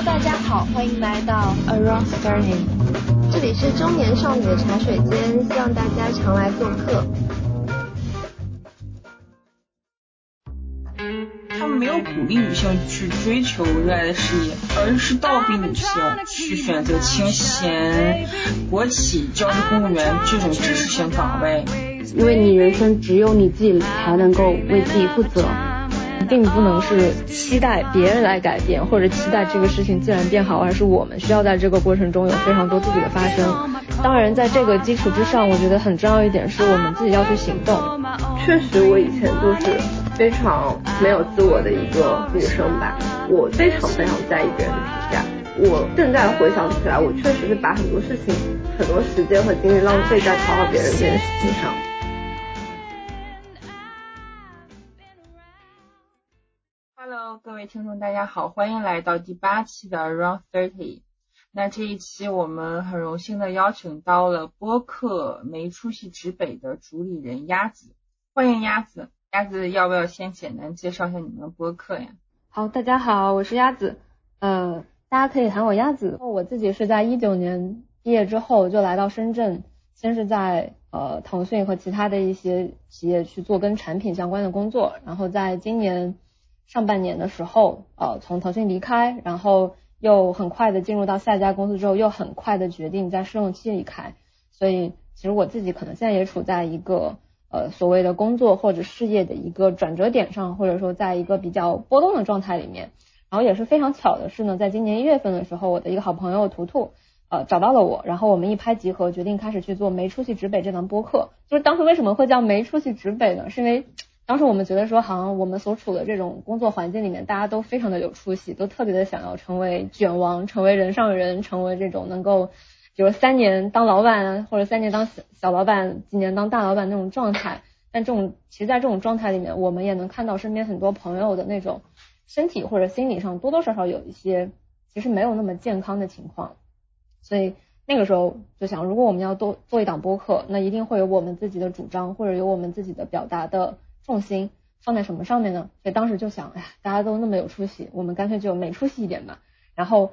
Hello，大家好，欢迎来到 Around Thirty，这里是中年少女的茶水间，希望大家常来做客。他们没有鼓励女性去追求热爱的事业，而是倒逼女性去选择清闲、国企、教师、公务员这种知识性岗位。因为你人生只有你自己才能够为自己负责。并不能是期待别人来改变，或者期待这个事情自然变好，而是我们需要在这个过程中有非常多自己的发生。当然，在这个基础之上，我觉得很重要一点是我们自己要去行动。确实，我以前就是非常没有自我的一个女生吧，我非常非常在意别人的评价。我现在回想起来，我确实是把很多事情、很多时间和精力浪费在讨好别人这件事情上。各位听众，大家好，欢迎来到第八期的 Round Thirty。那这一期我们很荣幸的邀请到了播客没出息指北的主理人鸭子，欢迎鸭子。鸭子要不要先简单介绍一下你们的播客呀？好，大家好，我是鸭子，呃，大家可以喊我鸭子。我自己是在一九年毕业之后就来到深圳，先是在呃腾讯和其他的一些企业去做跟产品相关的工作，然后在今年。上半年的时候，呃，从腾讯离开，然后又很快的进入到下一家公司之后，又很快的决定在试用期离开。所以，其实我自己可能现在也处在一个呃所谓的工作或者事业的一个转折点上，或者说在一个比较波动的状态里面。然后也是非常巧的是呢，在今年一月份的时候，我的一个好朋友图图呃找到了我，然后我们一拍即合，决定开始去做没出息指北这档播客。就是当时为什么会叫没出息指北呢？是因为。当时我们觉得说，好像我们所处的这种工作环境里面，大家都非常的有出息，都特别的想要成为卷王，成为人上人，成为这种能够，比如三年当老板，或者三年当小小老板，几年当大老板那种状态。但这种，其实，在这种状态里面，我们也能看到身边很多朋友的那种身体或者心理上多多少少有一些其实没有那么健康的情况。所以那个时候就想，如果我们要多做一档播客，那一定会有我们自己的主张，或者有我们自己的表达的。重心放在什么上面呢？所以当时就想，哎呀，大家都那么有出息，我们干脆就没出息一点吧。然后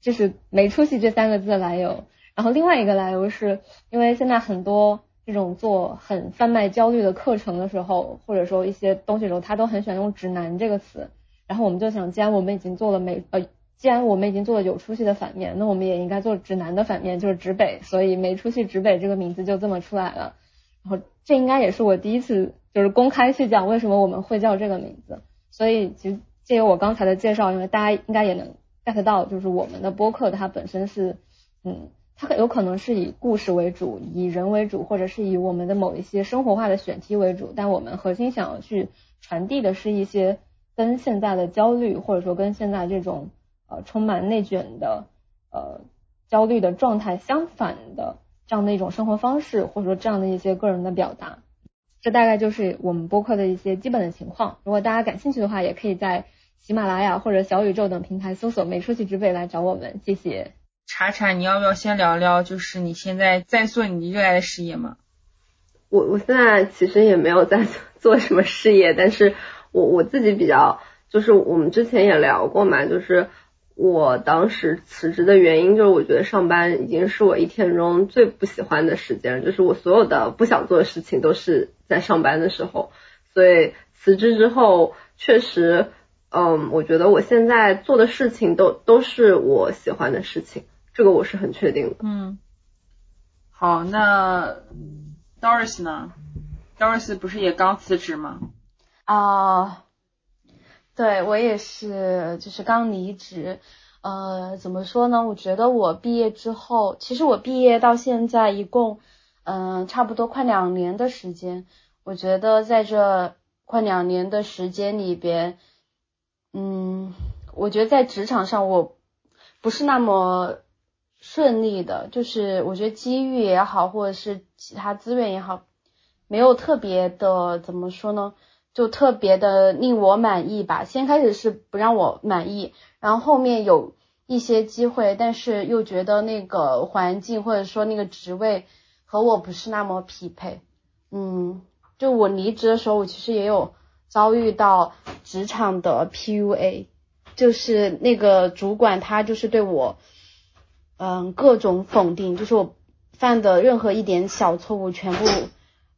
这是没出息这三个字的来由。然后另外一个来由是因为现在很多这种做很贩卖焦虑的课程的时候，或者说一些东西的时候，他都很喜欢用指南这个词。然后我们就想，既然我们已经做了没呃，既然我们已经做了有出息的反面，那我们也应该做指南的反面，就是指北。所以没出息指北这个名字就这么出来了。然后这应该也是我第一次。就是公开去讲为什么我们会叫这个名字，所以其实借由我刚才的介绍，因为大家应该也能 get 到，就是我们的播客它本身是，嗯，它有可能是以故事为主，以人为主，或者是以我们的某一些生活化的选题为主，但我们核心想要去传递的是一些跟现在的焦虑，或者说跟现在这种呃充满内卷的呃焦虑的状态相反的这样的一种生活方式，或者说这样的一些个人的表达。这大概就是我们播客的一些基本的情况。如果大家感兴趣的话，也可以在喜马拉雅或者小宇宙等平台搜索“没出息之辈”来找我们。谢谢。查查，你要不要先聊聊，就是你现在在做你热爱的事业吗？我我现在其实也没有在做什么事业，但是我我自己比较，就是我们之前也聊过嘛，就是。我当时辞职的原因就是，我觉得上班已经是我一天中最不喜欢的时间，就是我所有的不想做的事情都是在上班的时候。所以辞职之后，确实，嗯，我觉得我现在做的事情都都是我喜欢的事情，这个我是很确定的。嗯，好，那 Doris 呢？Doris 不是也刚辞职吗？啊。对我也是，就是刚离职，呃，怎么说呢？我觉得我毕业之后，其实我毕业到现在一共，嗯，差不多快两年的时间。我觉得在这快两年的时间里边，嗯，我觉得在职场上我不是那么顺利的，就是我觉得机遇也好，或者是其他资源也好，没有特别的，怎么说呢？就特别的令我满意吧。先开始是不让我满意，然后后面有一些机会，但是又觉得那个环境或者说那个职位和我不是那么匹配。嗯，就我离职的时候，我其实也有遭遇到职场的 PUA。就是那个主管他就是对我，嗯，各种否定，就是我犯的任何一点小错误，全部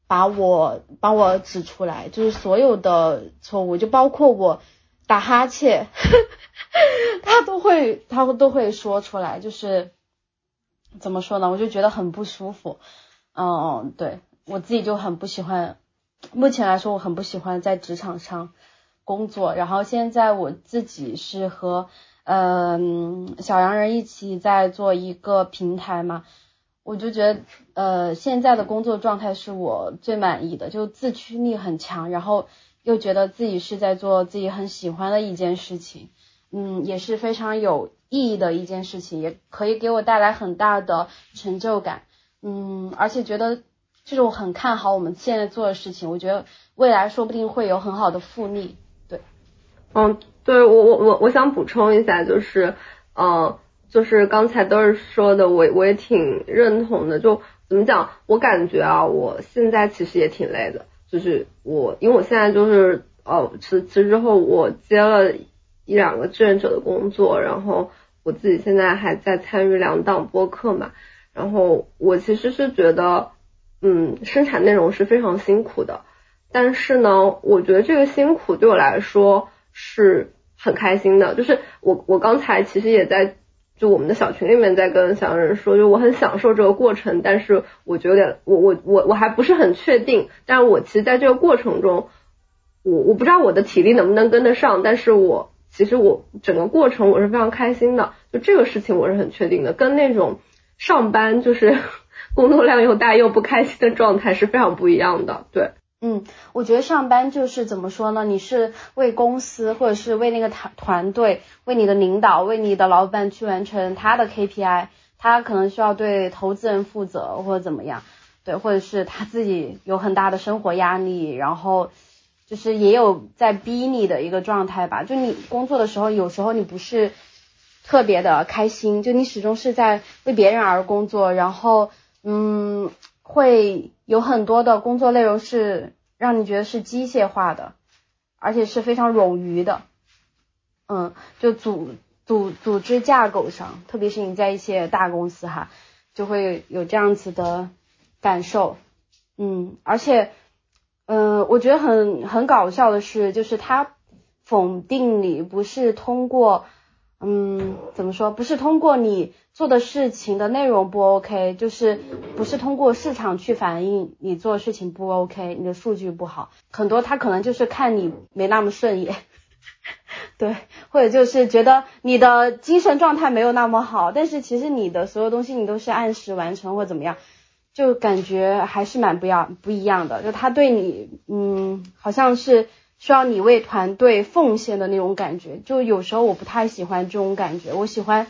把我把我指出来，就是所有的错误，就包括我打哈欠，他都会他都会说出来，就是怎么说呢？我就觉得很不舒服，嗯，对我自己就很不喜欢，目前来说我很不喜欢在职场上。工作，然后现在我自己是和嗯小洋人一起在做一个平台嘛，我就觉得呃现在的工作状态是我最满意的，就自驱力很强，然后又觉得自己是在做自己很喜欢的一件事情，嗯也是非常有意义的一件事情，也可以给我带来很大的成就感，嗯而且觉得就是我很看好我们现在做的事情，我觉得未来说不定会有很好的复利。对。嗯，对我我我我想补充一下，就是，嗯，就是刚才都是说的，我我也挺认同的。就怎么讲，我感觉啊，我现在其实也挺累的。就是我，因为我现在就是哦辞辞职之后，我接了一两个志愿者的工作，然后我自己现在还在参与两档播客嘛。然后我其实是觉得，嗯，生产内容是非常辛苦的，但是呢，我觉得这个辛苦对我来说。是很开心的，就是我我刚才其实也在就我们的小群里面在跟小人说，就我很享受这个过程，但是我觉得我我我我还不是很确定，但是我其实在这个过程中，我我不知道我的体力能不能跟得上，但是我其实我整个过程我是非常开心的，就这个事情我是很确定的，跟那种上班就是 工作量又大又不开心的状态是非常不一样的，对。嗯，我觉得上班就是怎么说呢？你是为公司或者是为那个团团队、为你的领导、为你的老板去完成他的 KPI，他可能需要对投资人负责或者怎么样，对，或者是他自己有很大的生活压力，然后就是也有在逼你的一个状态吧。就你工作的时候，有时候你不是特别的开心，就你始终是在为别人而工作，然后嗯。会有很多的工作内容是让你觉得是机械化的，而且是非常冗余的，嗯，就组组组织架构上，特别是你在一些大公司哈，就会有这样子的感受，嗯，而且，嗯，我觉得很很搞笑的是，就是他否定你不是通过。嗯，怎么说？不是通过你做的事情的内容不 OK，就是不是通过市场去反映你做事情不 OK，你的数据不好，很多他可能就是看你没那么顺眼，对，或者就是觉得你的精神状态没有那么好，但是其实你的所有东西你都是按时完成或怎么样，就感觉还是蛮不要不一样的，就他对你，嗯，好像是。需要你为团队奉献的那种感觉，就有时候我不太喜欢这种感觉。我喜欢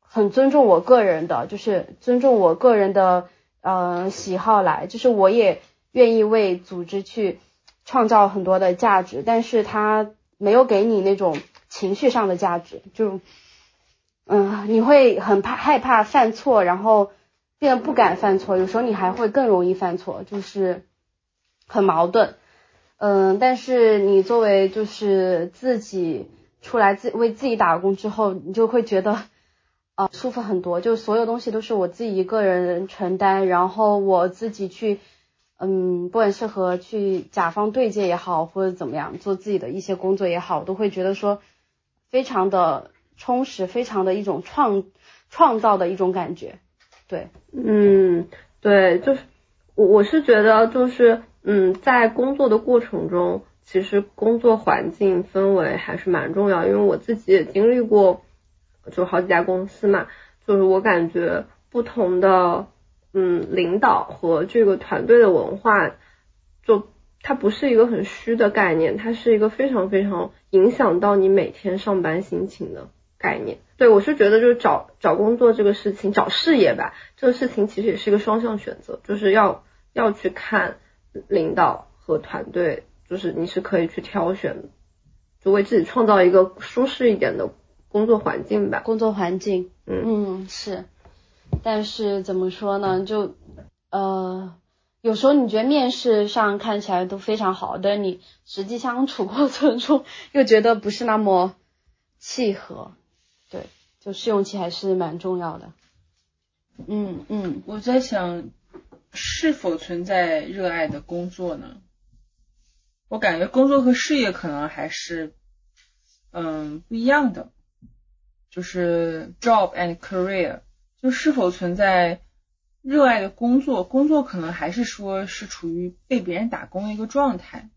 很尊重我个人的，就是尊重我个人的呃喜好来，就是我也愿意为组织去创造很多的价值，但是他没有给你那种情绪上的价值，就嗯你会很怕害怕犯错，然后变得不敢犯错，有时候你还会更容易犯错，就是很矛盾。嗯，但是你作为就是自己出来自为自己打工之后，你就会觉得啊舒服很多，就所有东西都是我自己一个人承担，然后我自己去，嗯，不管是和去甲方对接也好，或者怎么样做自己的一些工作也好，我都会觉得说非常的充实，非常的一种创创造的一种感觉，对，嗯，对，就是我我是觉得就是。嗯，在工作的过程中，其实工作环境氛围还是蛮重要，因为我自己也经历过，就好几家公司嘛，就是我感觉不同的嗯领导和这个团队的文化，就它不是一个很虚的概念，它是一个非常非常影响到你每天上班心情的概念。对我是觉得就是找找工作这个事情，找事业吧，这个事情其实也是一个双向选择，就是要要去看。领导和团队，就是你是可以去挑选的，就为自己创造一个舒适一点的工作环境吧。工作环境，嗯嗯是，但是怎么说呢？就呃，有时候你觉得面试上看起来都非常好，但你实际相处过程中又觉得不是那么契合，对，就试用期还是蛮重要的。嗯嗯，我在想，是否存在热爱的工作呢？我感觉工作和事业可能还是，嗯，不一样的。就是 job and career，就是否存在热爱的工作？工作可能还是说是处于被别人打工的一个状态。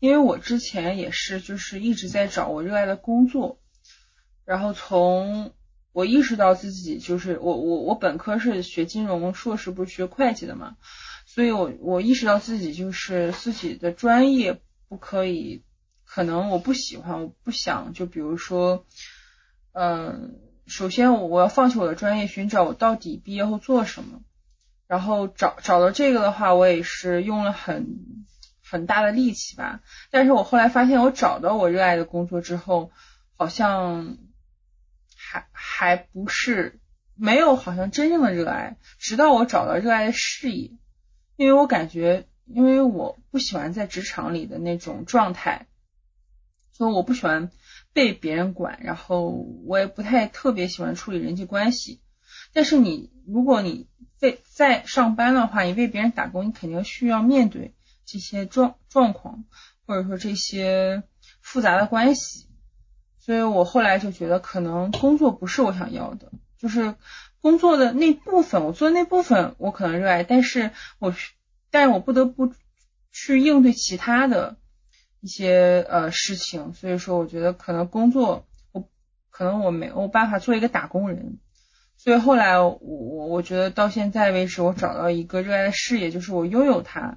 因为我之前也是，就是一直在找我热爱的工作。然后从我意识到自己就是我我我本科是学金融，硕士不是学会计的嘛，所以我我意识到自己就是自己的专业不可以，可能我不喜欢，我不想，就比如说，嗯，首先我我要放弃我的专业，寻找我到底毕业后做什么，然后找找到这个的话，我也是用了很很大的力气吧，但是我后来发现，我找到我热爱的工作之后，好像。还还不是没有，好像真正的热爱。直到我找到热爱的事业，因为我感觉，因为我不喜欢在职场里的那种状态，所以我不喜欢被别人管，然后我也不太特别喜欢处理人际关系。但是你，如果你在在上班的话，你为别人打工，你肯定需要面对这些状状况，或者说这些复杂的关系。所以我后来就觉得，可能工作不是我想要的，就是工作的那部分，我做的那部分我可能热爱，但是我，但是我不得不去应对其他的一些呃事情，所以说我觉得可能工作我可能我没有办法做一个打工人，所以后来我我我觉得到现在为止，我找到一个热爱的事业，就是我拥有它，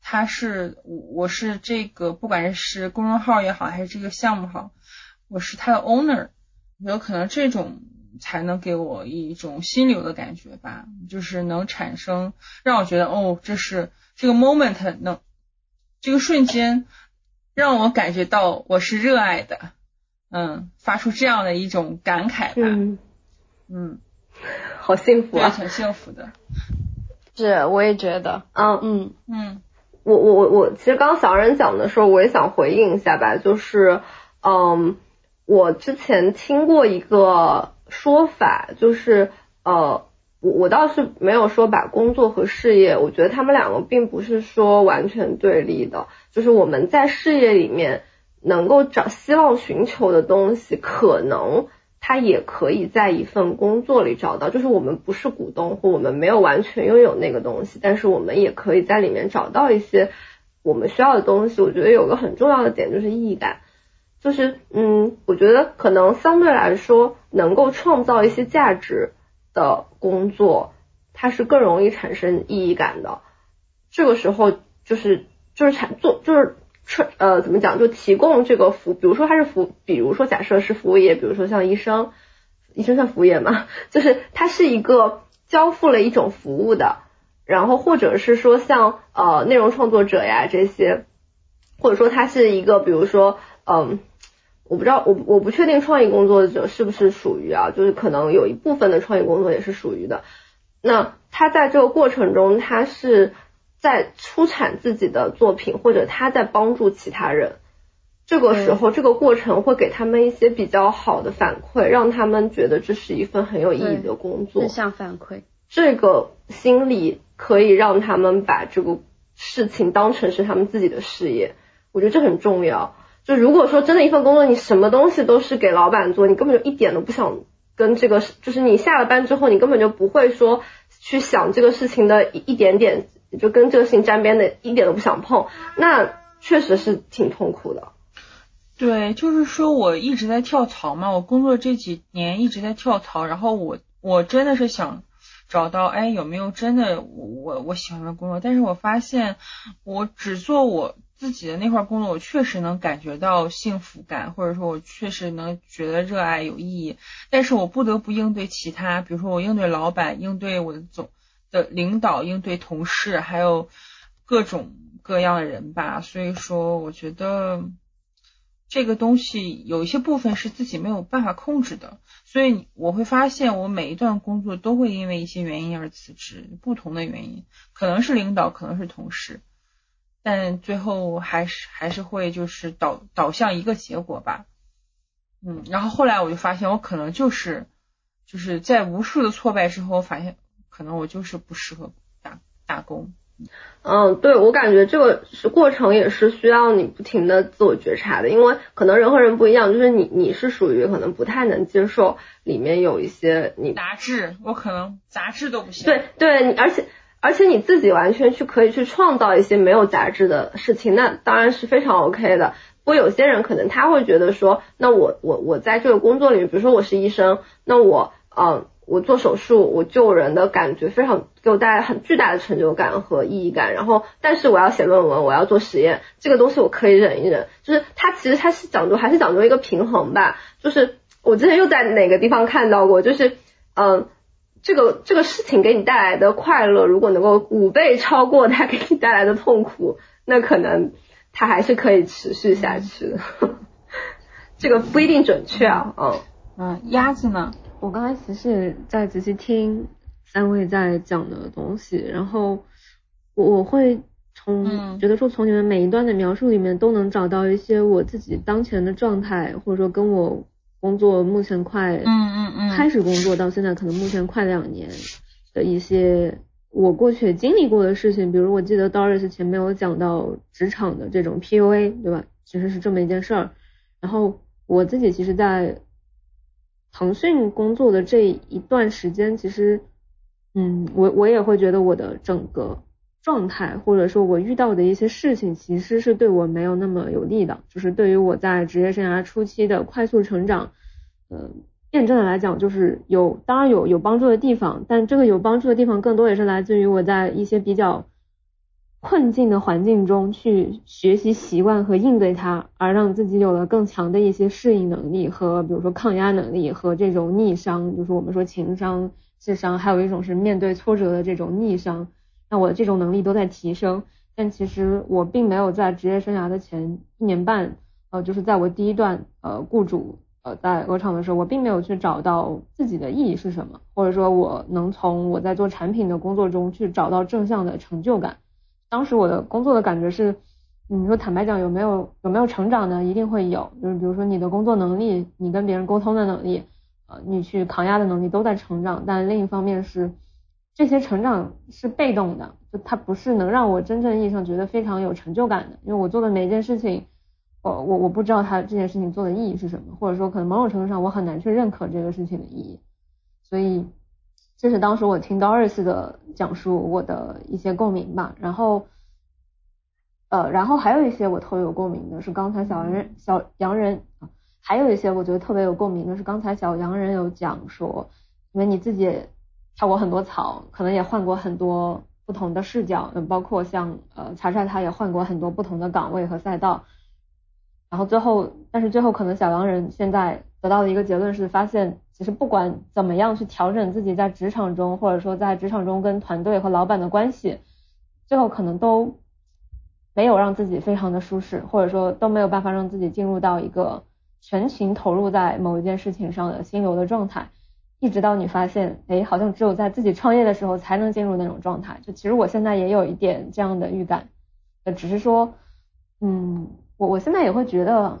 它是我我是这个不管是公众号也好，还是这个项目好。我是他的 owner，有可能这种才能给我一种心流的感觉吧，就是能产生让我觉得哦，这是这个 moment 能这个瞬间让我感觉到我是热爱的，嗯，发出这样的一种感慨吧，嗯，嗯，好幸福啊，挺幸福的，是，我也觉得，嗯。嗯。嗯，我我我我，其实刚刚小人讲的时候，我也想回应一下吧，就是嗯。我之前听过一个说法，就是呃，我我倒是没有说把工作和事业，我觉得他们两个并不是说完全对立的，就是我们在事业里面能够找希望寻求的东西，可能他也可以在一份工作里找到，就是我们不是股东或我们没有完全拥有那个东西，但是我们也可以在里面找到一些我们需要的东西。我觉得有个很重要的点就是意义感。就是，嗯，我觉得可能相对来说，能够创造一些价值的工作，它是更容易产生意义感的。这个时候，就是就是产做就是呃怎么讲，就提供这个服，比如说它是服，比如说假设是服务业，比如说像医生，医生算服务业吗？就是它是一个交付了一种服务的，然后或者是说像呃内容创作者呀这些，或者说它是一个，比如说嗯。我不知道，我我不确定创意工作者是不是属于啊，就是可能有一部分的创意工作也是属于的。那他在这个过程中，他是在出产自己的作品，或者他在帮助其他人。这个时候，这个过程会给他们一些比较好的反馈，让他们觉得这是一份很有意义的工作。正向反馈，这个心理可以让他们把这个事情当成是他们自己的事业。我觉得这很重要。就如果说真的一份工作，你什么东西都是给老板做，你根本就一点都不想跟这个，就是你下了班之后，你根本就不会说去想这个事情的一一点点，就跟这个事情沾边的，一点都不想碰，那确实是挺痛苦的。对，就是说我一直在跳槽嘛，我工作这几年一直在跳槽，然后我我真的是想找到，哎，有没有真的我我喜欢的工作？但是我发现我只做我。自己的那块工作，我确实能感觉到幸福感，或者说我确实能觉得热爱有意义。但是我不得不应对其他，比如说我应对老板，应对我的总的领导，应对同事，还有各种各样的人吧。所以说，我觉得这个东西有一些部分是自己没有办法控制的。所以我会发现，我每一段工作都会因为一些原因而辞职，不同的原因，可能是领导，可能是同事。但最后还是还是会就是导导向一个结果吧，嗯，然后后来我就发现，我可能就是就是在无数的挫败之后，我发现可能我就是不适合打打工。嗯，对我感觉这个是过程，也是需要你不停的自我觉察的，因为可能人和人不一样，就是你你是属于可能不太能接受里面有一些你杂质，我可能杂质都不行。对对，而且而且你自己完全去可以去创造一些没有杂质的事情，那当然是非常 OK 的。不过有些人可能他会觉得说，那我我我在这个工作里面，比如说我是医生，那我嗯。我做手术，我救人的感觉非常给我带来很巨大的成就感和意义感。然后，但是我要写论文，我要做实验，这个东西我可以忍一忍。就是它其实它是讲究还是讲究一个平衡吧。就是我之前又在哪个地方看到过，就是嗯，这个这个事情给你带来的快乐，如果能够五倍超过它给你带来的痛苦，那可能它还是可以持续下去的。这个不一定准确啊，嗯嗯，鸭子呢？我刚才其实在仔细听三位在讲的东西，然后我我会从觉得说从你们每一段的描述里面都能找到一些我自己当前的状态，或者说跟我工作目前快嗯嗯嗯。开始工作到现在可能目前快两年的一些我过去也经历过的事情，比如我记得 Doris 前面有讲到职场的这种 PUA 对吧？其实是这么一件事儿，然后我自己其实，在腾讯工作的这一段时间，其实，嗯，我我也会觉得我的整个状态，或者说我遇到的一些事情，其实是对我没有那么有利的。就是对于我在职业生涯初期的快速成长，呃，辩证的来讲，就是有当然有有帮助的地方，但这个有帮助的地方更多也是来自于我在一些比较。困境的环境中去学习习惯和应对它，而让自己有了更强的一些适应能力和比如说抗压能力和这种逆商，就是我们说情商、智商，还有一种是面对挫折的这种逆商。那我的这种能力都在提升，但其实我并没有在职业生涯的前一年半，呃，就是在我第一段呃雇主呃在鹅厂的时候，我并没有去找到自己的意义是什么，或者说我能从我在做产品的工作中去找到正向的成就感。当时我的工作的感觉是，你说坦白讲有没有有没有成长呢？一定会有，就是比如说你的工作能力，你跟别人沟通的能力，呃，你去抗压的能力都在成长。但另一方面是，这些成长是被动的，就它不是能让我真正意义上觉得非常有成就感的。因为我做的每一件事情，我我我不知道它这件事情做的意义是什么，或者说可能某种程度上我很难去认可这个事情的意义，所以。这是当时我听 Doris 的讲述，我的一些共鸣吧。然后，呃，然后还有一些我特别有共鸣的是刚才小洋人小洋人啊，还有一些我觉得特别有共鸣的是刚才小洋人有讲说，因为你自己跳过很多槽，可能也换过很多不同的视角，嗯，包括像呃查查他也换过很多不同的岗位和赛道。然后最后，但是最后可能小狼人现在得到的一个结论是发现。其实不管怎么样去调整自己在职场中，或者说在职场中跟团队和老板的关系，最后可能都没有让自己非常的舒适，或者说都没有办法让自己进入到一个全情投入在某一件事情上的心流的状态，一直到你发现，哎，好像只有在自己创业的时候才能进入那种状态。就其实我现在也有一点这样的预感，呃，只是说，嗯，我我现在也会觉得，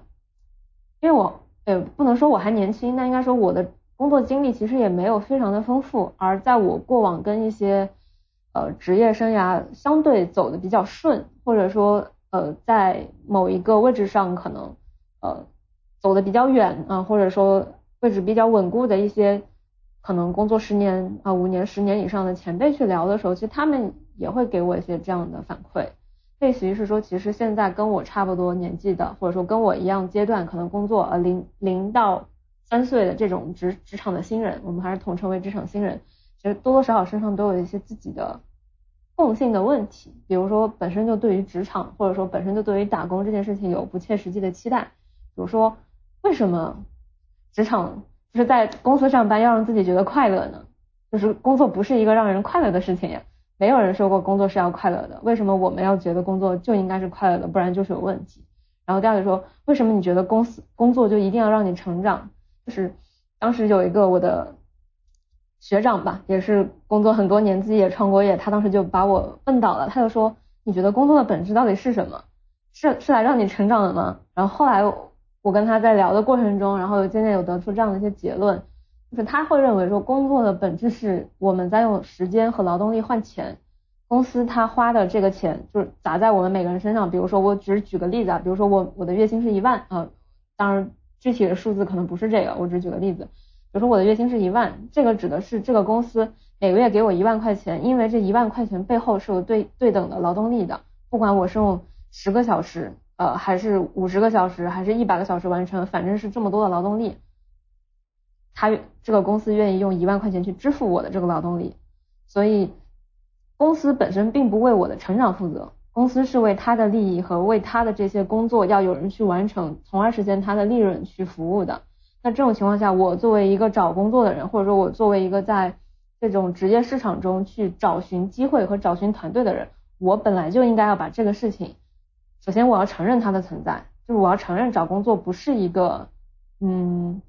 因为我呃不能说我还年轻，那应该说我的。工作经历其实也没有非常的丰富，而在我过往跟一些呃职业生涯相对走的比较顺，或者说呃在某一个位置上可能呃走的比较远啊，或者说位置比较稳固的一些可能工作十年啊五年十年以上的前辈去聊的时候，其实他们也会给我一些这样的反馈，类似于是说，其实现在跟我差不多年纪的，或者说跟我一样阶段可能工作呃零零到。三岁的这种职职场的新人，我们还是统称为职场新人，其实多多少少身上都有一些自己的共性的问题，比如说本身就对于职场或者说本身就对于打工这件事情有不切实际的期待，比如说为什么职场就是在公司上班要让自己觉得快乐呢？就是工作不是一个让人快乐的事情呀，没有人说过工作是要快乐的，为什么我们要觉得工作就应该是快乐的，不然就是有问题？然后第二个说，为什么你觉得公司工作就一定要让你成长？就是当时有一个我的学长吧，也是工作很多年，自己也创过业，他当时就把我问倒了，他就说：“你觉得工作的本质到底是什么？是是来让你成长的吗？”然后后来我跟他在聊的过程中，然后渐渐有得出这样的一些结论，就是他会认为说工作的本质是我们在用时间和劳动力换钱，公司他花的这个钱就是砸在我们每个人身上。比如说我只举个例子啊，比如说我我的月薪是一万啊，当然具体的数字可能不是这个，我只举个例子。比如说我的月薪是一万，这个指的是这个公司每个月给我一万块钱，因为这一万块钱背后是有对对等的劳动力的，不管我是用十个小时，呃，还是五十个小时，还是一百个小时完成，反正是这么多的劳动力，他这个公司愿意用一万块钱去支付我的这个劳动力，所以公司本身并不为我的成长负责，公司是为他的利益和为他的这些工作要有人去完成，从而实现他的利润去服务的。那这种情况下，我作为一个找工作的人，或者说我作为一个在这种职业市场中去找寻机会和找寻团队的人，我本来就应该要把这个事情，首先我要承认它的存在，就是我要承认找工作不是一个，嗯，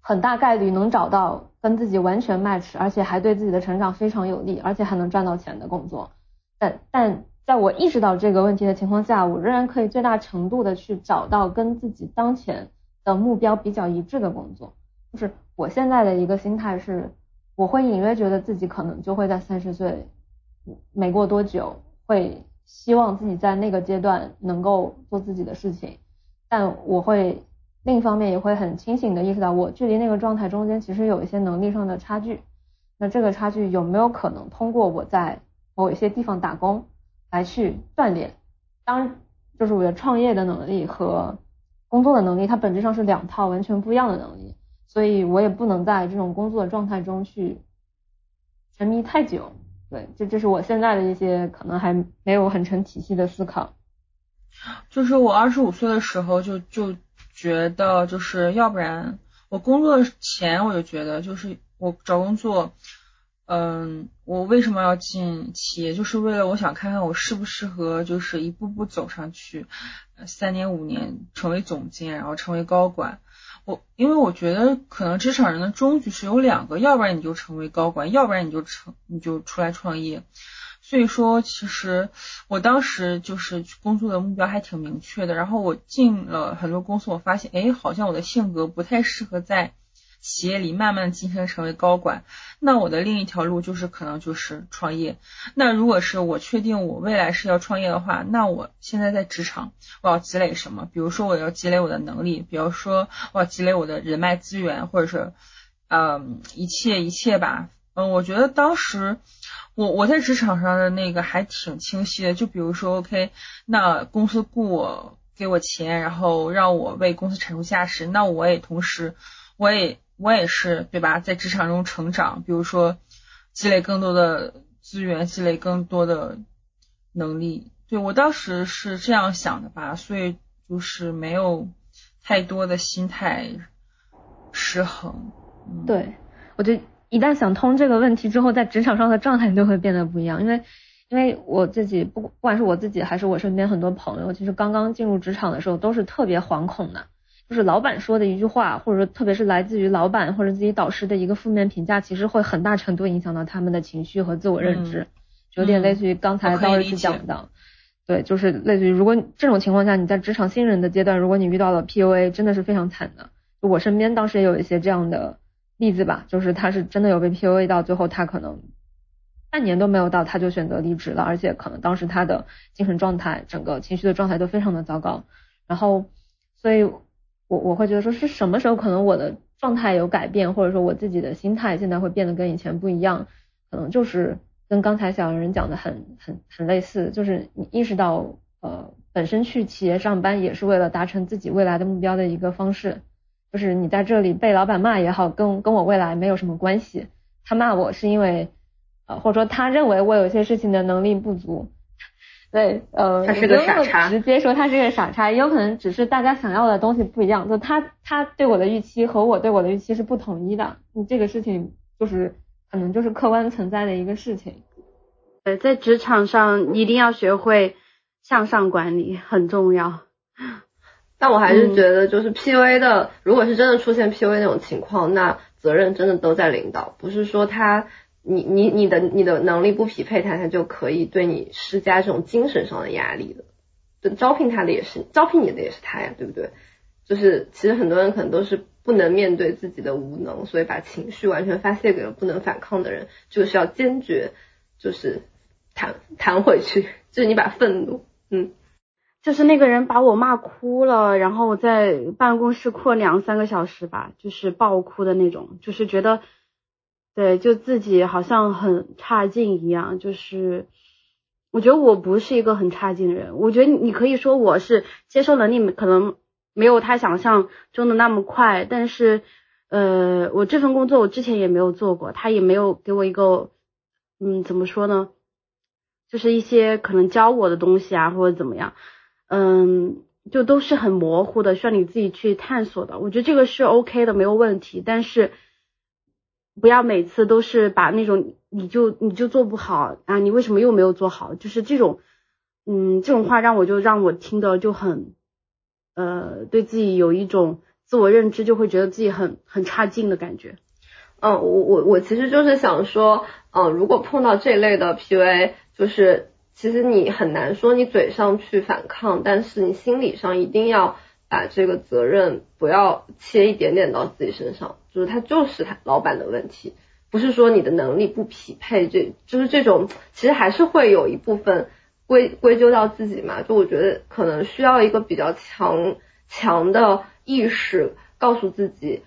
很大概率能找到跟自己完全 match，而且还对自己的成长非常有利，而且还能赚到钱的工作。但但在我意识到这个问题的情况下，我仍然可以最大程度的去找到跟自己当前。的目标比较一致的工作，就是我现在的一个心态是，我会隐约觉得自己可能就会在三十岁没过多久，会希望自己在那个阶段能够做自己的事情，但我会另一方面也会很清醒的意识到，我距离那个状态中间其实有一些能力上的差距，那这个差距有没有可能通过我在某一些地方打工来去锻炼？当就是我的创业的能力和。工作的能力，它本质上是两套完全不一样的能力，所以我也不能在这种工作的状态中去沉迷太久。对，这这是我现在的一些可能还没有很成体系的思考。就是我二十五岁的时候就就觉得，就是要不然我工作前我就觉得，就是我找工作。嗯，我为什么要进企业？就是为了我想看看我适不适合，就是一步步走上去，三年五年成为总监，然后成为高管。我因为我觉得可能职场人的终局是有两个，要不然你就成为高管，要不然你就成你就出来创业。所以说，其实我当时就是工作的目标还挺明确的。然后我进了很多公司，我发现，哎，好像我的性格不太适合在。企业里慢慢晋升成为高管，那我的另一条路就是可能就是创业。那如果是我确定我未来是要创业的话，那我现在在职场我要积累什么？比如说我要积累我的能力，比如说我要积累我的人脉资源，或者是嗯一切一切吧。嗯，我觉得当时我我在职场上的那个还挺清晰的。就比如说，OK，那公司雇我给我钱，然后让我为公司产出价值，那我也同时我也。我也是，对吧？在职场中成长，比如说积累更多的资源，积累更多的能力。对我当时是这样想的吧，所以就是没有太多的心态失衡。对，我觉得一旦想通这个问题之后，在职场上的状态就会变得不一样。因为，因为我自己不不管是我自己还是我身边很多朋友，其实刚刚进入职场的时候都是特别惶恐的。就是老板说的一句话，或者说特别是来自于老板或者自己导师的一个负面评价，其实会很大程度影响到他们的情绪和自我认知，有点类似于刚才刀师讲的，对，就是类似于如果这种情况下你在职场新人的阶段，如果你遇到了 PUA，真的是非常惨的。我身边当时也有一些这样的例子吧，就是他是真的有被 PUA 到最后，他可能半年都没有到，他就选择离职了，而且可能当时他的精神状态、整个情绪的状态都非常的糟糕，然后所以。我我会觉得说是什么时候可能我的状态有改变，或者说我自己的心态现在会变得跟以前不一样，可能就是跟刚才小人讲的很很很类似，就是你意识到呃本身去企业上班也是为了达成自己未来的目标的一个方式，就是你在这里被老板骂也好，跟跟我未来没有什么关系，他骂我是因为呃或者说他认为我有些事情的能力不足。对，呃，他是个傻叉。直接说他是个傻叉，也有可能只是大家想要的东西不一样。就他他对我的预期和我对我的预期是不统一的。你这个事情就是可能就是客观存在的一个事情。对，在职场上一定要学会向上管理，很重要。但我还是觉得，就是 P U A 的，如果是真的出现 P U A 那种情况，那责任真的都在领导，不是说他。你你你的你的能力不匹配他，他就可以对你施加这种精神上的压力的。招聘他的也是招聘你的也是他呀，对不对？就是其实很多人可能都是不能面对自己的无能，所以把情绪完全发泄给了不能反抗的人，就是要坚决就是弹弹回去，就是你把愤怒，嗯，就是那个人把我骂哭了，然后我在办公室哭了两三个小时吧，就是爆哭的那种，就是觉得，对，就自己好像很差劲一样，就是我觉得我不是一个很差劲的人，我觉得你可以说我是接受能力可能。没有他想象中的那么快，但是，呃，我这份工作我之前也没有做过，他也没有给我一个，嗯，怎么说呢，就是一些可能教我的东西啊，或者怎么样，嗯，就都是很模糊的，需要你自己去探索的。我觉得这个是 OK 的，没有问题，但是不要每次都是把那种你就你就做不好啊，你为什么又没有做好？就是这种，嗯，这种话让我就让我听的就很。呃，对自己有一种自我认知，就会觉得自己很很差劲的感觉。嗯，我我我其实就是想说，嗯，如果碰到这类的 PUA，就是其实你很难说你嘴上去反抗，但是你心理上一定要把这个责任不要切一点点到自己身上，就是他就是他老板的问题，不是说你的能力不匹配，这就是这种，其实还是会有一部分。归归咎到自己嘛，就我觉得可能需要一个比较强强的意识，告诉自己，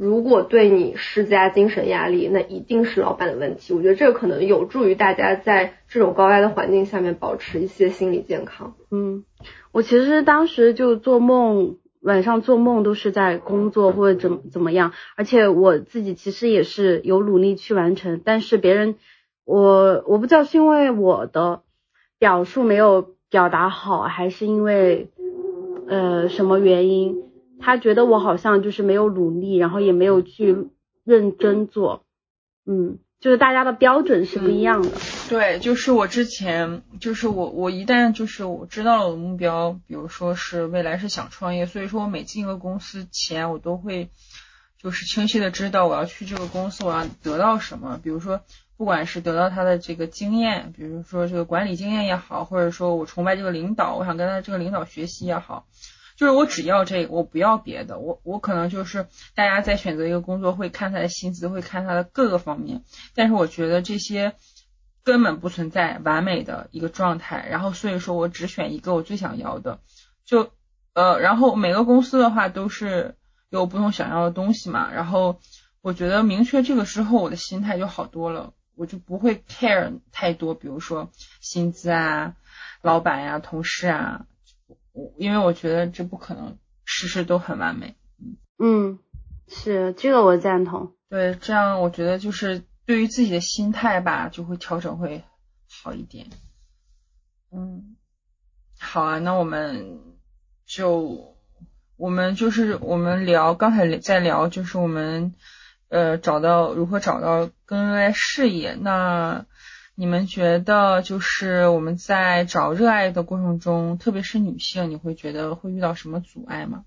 如果对你施加精神压力，那一定是老板的问题。我觉得这个可能有助于大家在这种高压的环境下面保持一些心理健康。嗯，我其实当时就做梦，晚上做梦都是在工作或者怎么怎么样，而且我自己其实也是有努力去完成，但是别人，我我不知道是因为我的。表述没有表达好，还是因为呃什么原因？他觉得我好像就是没有努力，然后也没有去认真做，嗯，就是大家的标准是不一样的。对，就是我之前，就是我我一旦就是我知道了我的目标，比如说是未来是想创业，所以说我每进一个公司前，我都会就是清晰的知道我要去这个公司我要得到什么，比如说。不管是得到他的这个经验，比如说这个管理经验也好，或者说我崇拜这个领导，我想跟他这个领导学习也好，就是我只要这个，我不要别的。我我可能就是大家在选择一个工作会看他的薪资，会看他的各个方面，但是我觉得这些根本不存在完美的一个状态。然后所以说我只选一个我最想要的，就呃，然后每个公司的话都是有不同想要的东西嘛。然后我觉得明确这个之后，我的心态就好多了。我就不会 care 太多，比如说薪资啊、老板呀、同事啊，因为我觉得这不可能事事都很完美。嗯，是这个我赞同。对，这样我觉得就是对于自己的心态吧，就会调整会好一点。嗯，好啊，那我们就我们就是我们聊刚才在聊就是我们。呃，找到如何找到更热爱事业？那你们觉得就是我们在找热爱的过程中，特别是女性，你会觉得会遇到什么阻碍吗？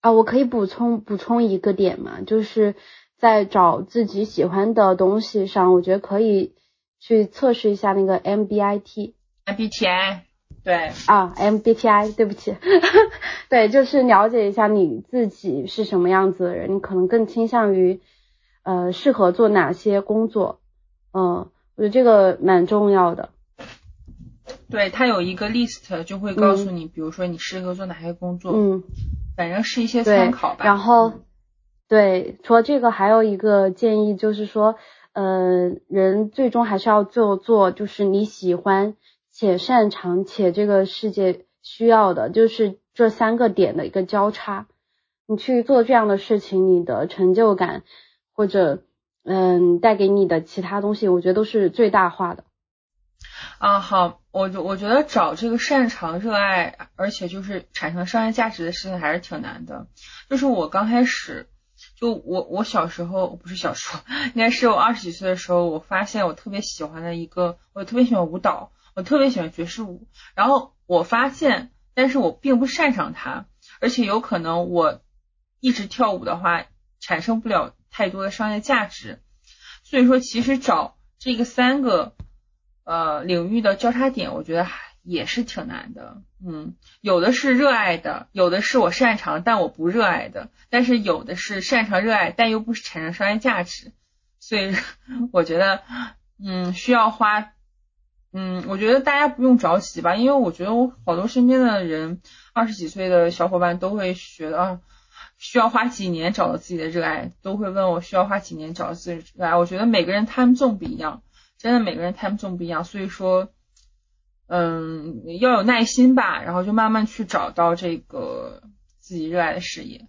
啊，我可以补充补充一个点嘛，就是在找自己喜欢的东西上，我觉得可以去测试一下那个 MBIT，MBTI。对啊，MBTI，对不起，对，就是了解一下你自己是什么样子的人，你可能更倾向于呃适合做哪些工作，嗯，我觉得这个蛮重要的。对，它有一个 list 就会告诉你，比如说你适合做哪些工作，嗯，反正是一些参考吧。然后，对，除了这个，还有一个建议就是说，呃，人最终还是要做做，就是你喜欢。且擅长且这个世界需要的，就是这三个点的一个交叉。你去做这样的事情，你的成就感或者嗯带给你的其他东西，我觉得都是最大化的。啊，好，我就我觉得找这个擅长、热爱，而且就是产生商业价值的事情还是挺难的。就是我刚开始，就我我小时候不是小时候，应该是我二十几岁的时候，我发现我特别喜欢的一个，我特别喜欢舞蹈。我特别喜欢爵士舞，然后我发现，但是我并不擅长它，而且有可能我一直跳舞的话，产生不了太多的商业价值。所以说，其实找这个三个呃领域的交叉点，我觉得也是挺难的。嗯，有的是热爱的，有的是我擅长但我不热爱的，但是有的是擅长热爱但又不产生商业价值。所以我觉得，嗯，需要花，嗯，我觉得大家不用着急吧，因为我觉得我好多身边的人，二十几岁的小伙伴都会觉得啊，需要花几年找到自己的热爱，都会问我需要花几年找到自己的热爱。我觉得每个人 time zone 不一样，真的每个人 time zone 不一样，所以说，嗯，要有耐心吧，然后就慢慢去找到这个自己热爱的事业。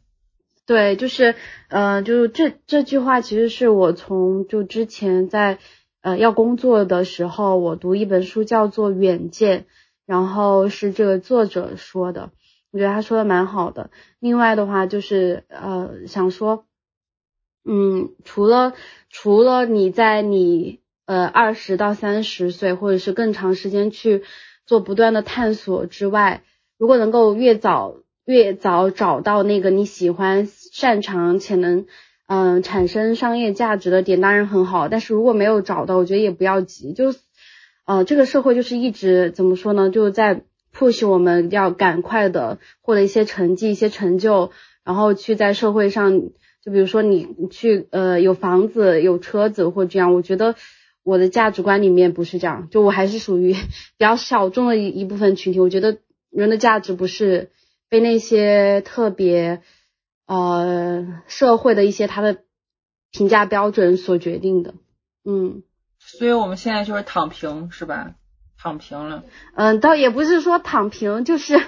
对，就是，呃，就这这句话，其实是我从就之前在呃要工作的时候，我读一本书叫做《远见》，然后是这个作者说的，我觉得他说的蛮好的。另外的话，就是呃想说，嗯，除了除了你在你呃二十到三十岁，或者是更长时间去做不断的探索之外，如果能够越早。越早找到那个你喜欢、擅长且能嗯产生商业价值的点，当然很好。但是如果没有找到，我觉得也不要急。就呃，这个社会就是一直怎么说呢？就在 push 我们要赶快的获得一些成绩、一些成就，然后去在社会上，就比如说你去呃有房子、有车子或这样。我觉得我的价值观里面不是这样，就我还是属于 比较小众的一一部分群体。我觉得人的价值不是。被那些特别呃社会的一些他的评价标准所决定的，嗯，所以我们现在就是躺平是吧？躺平了，嗯，倒也不是说躺平，就是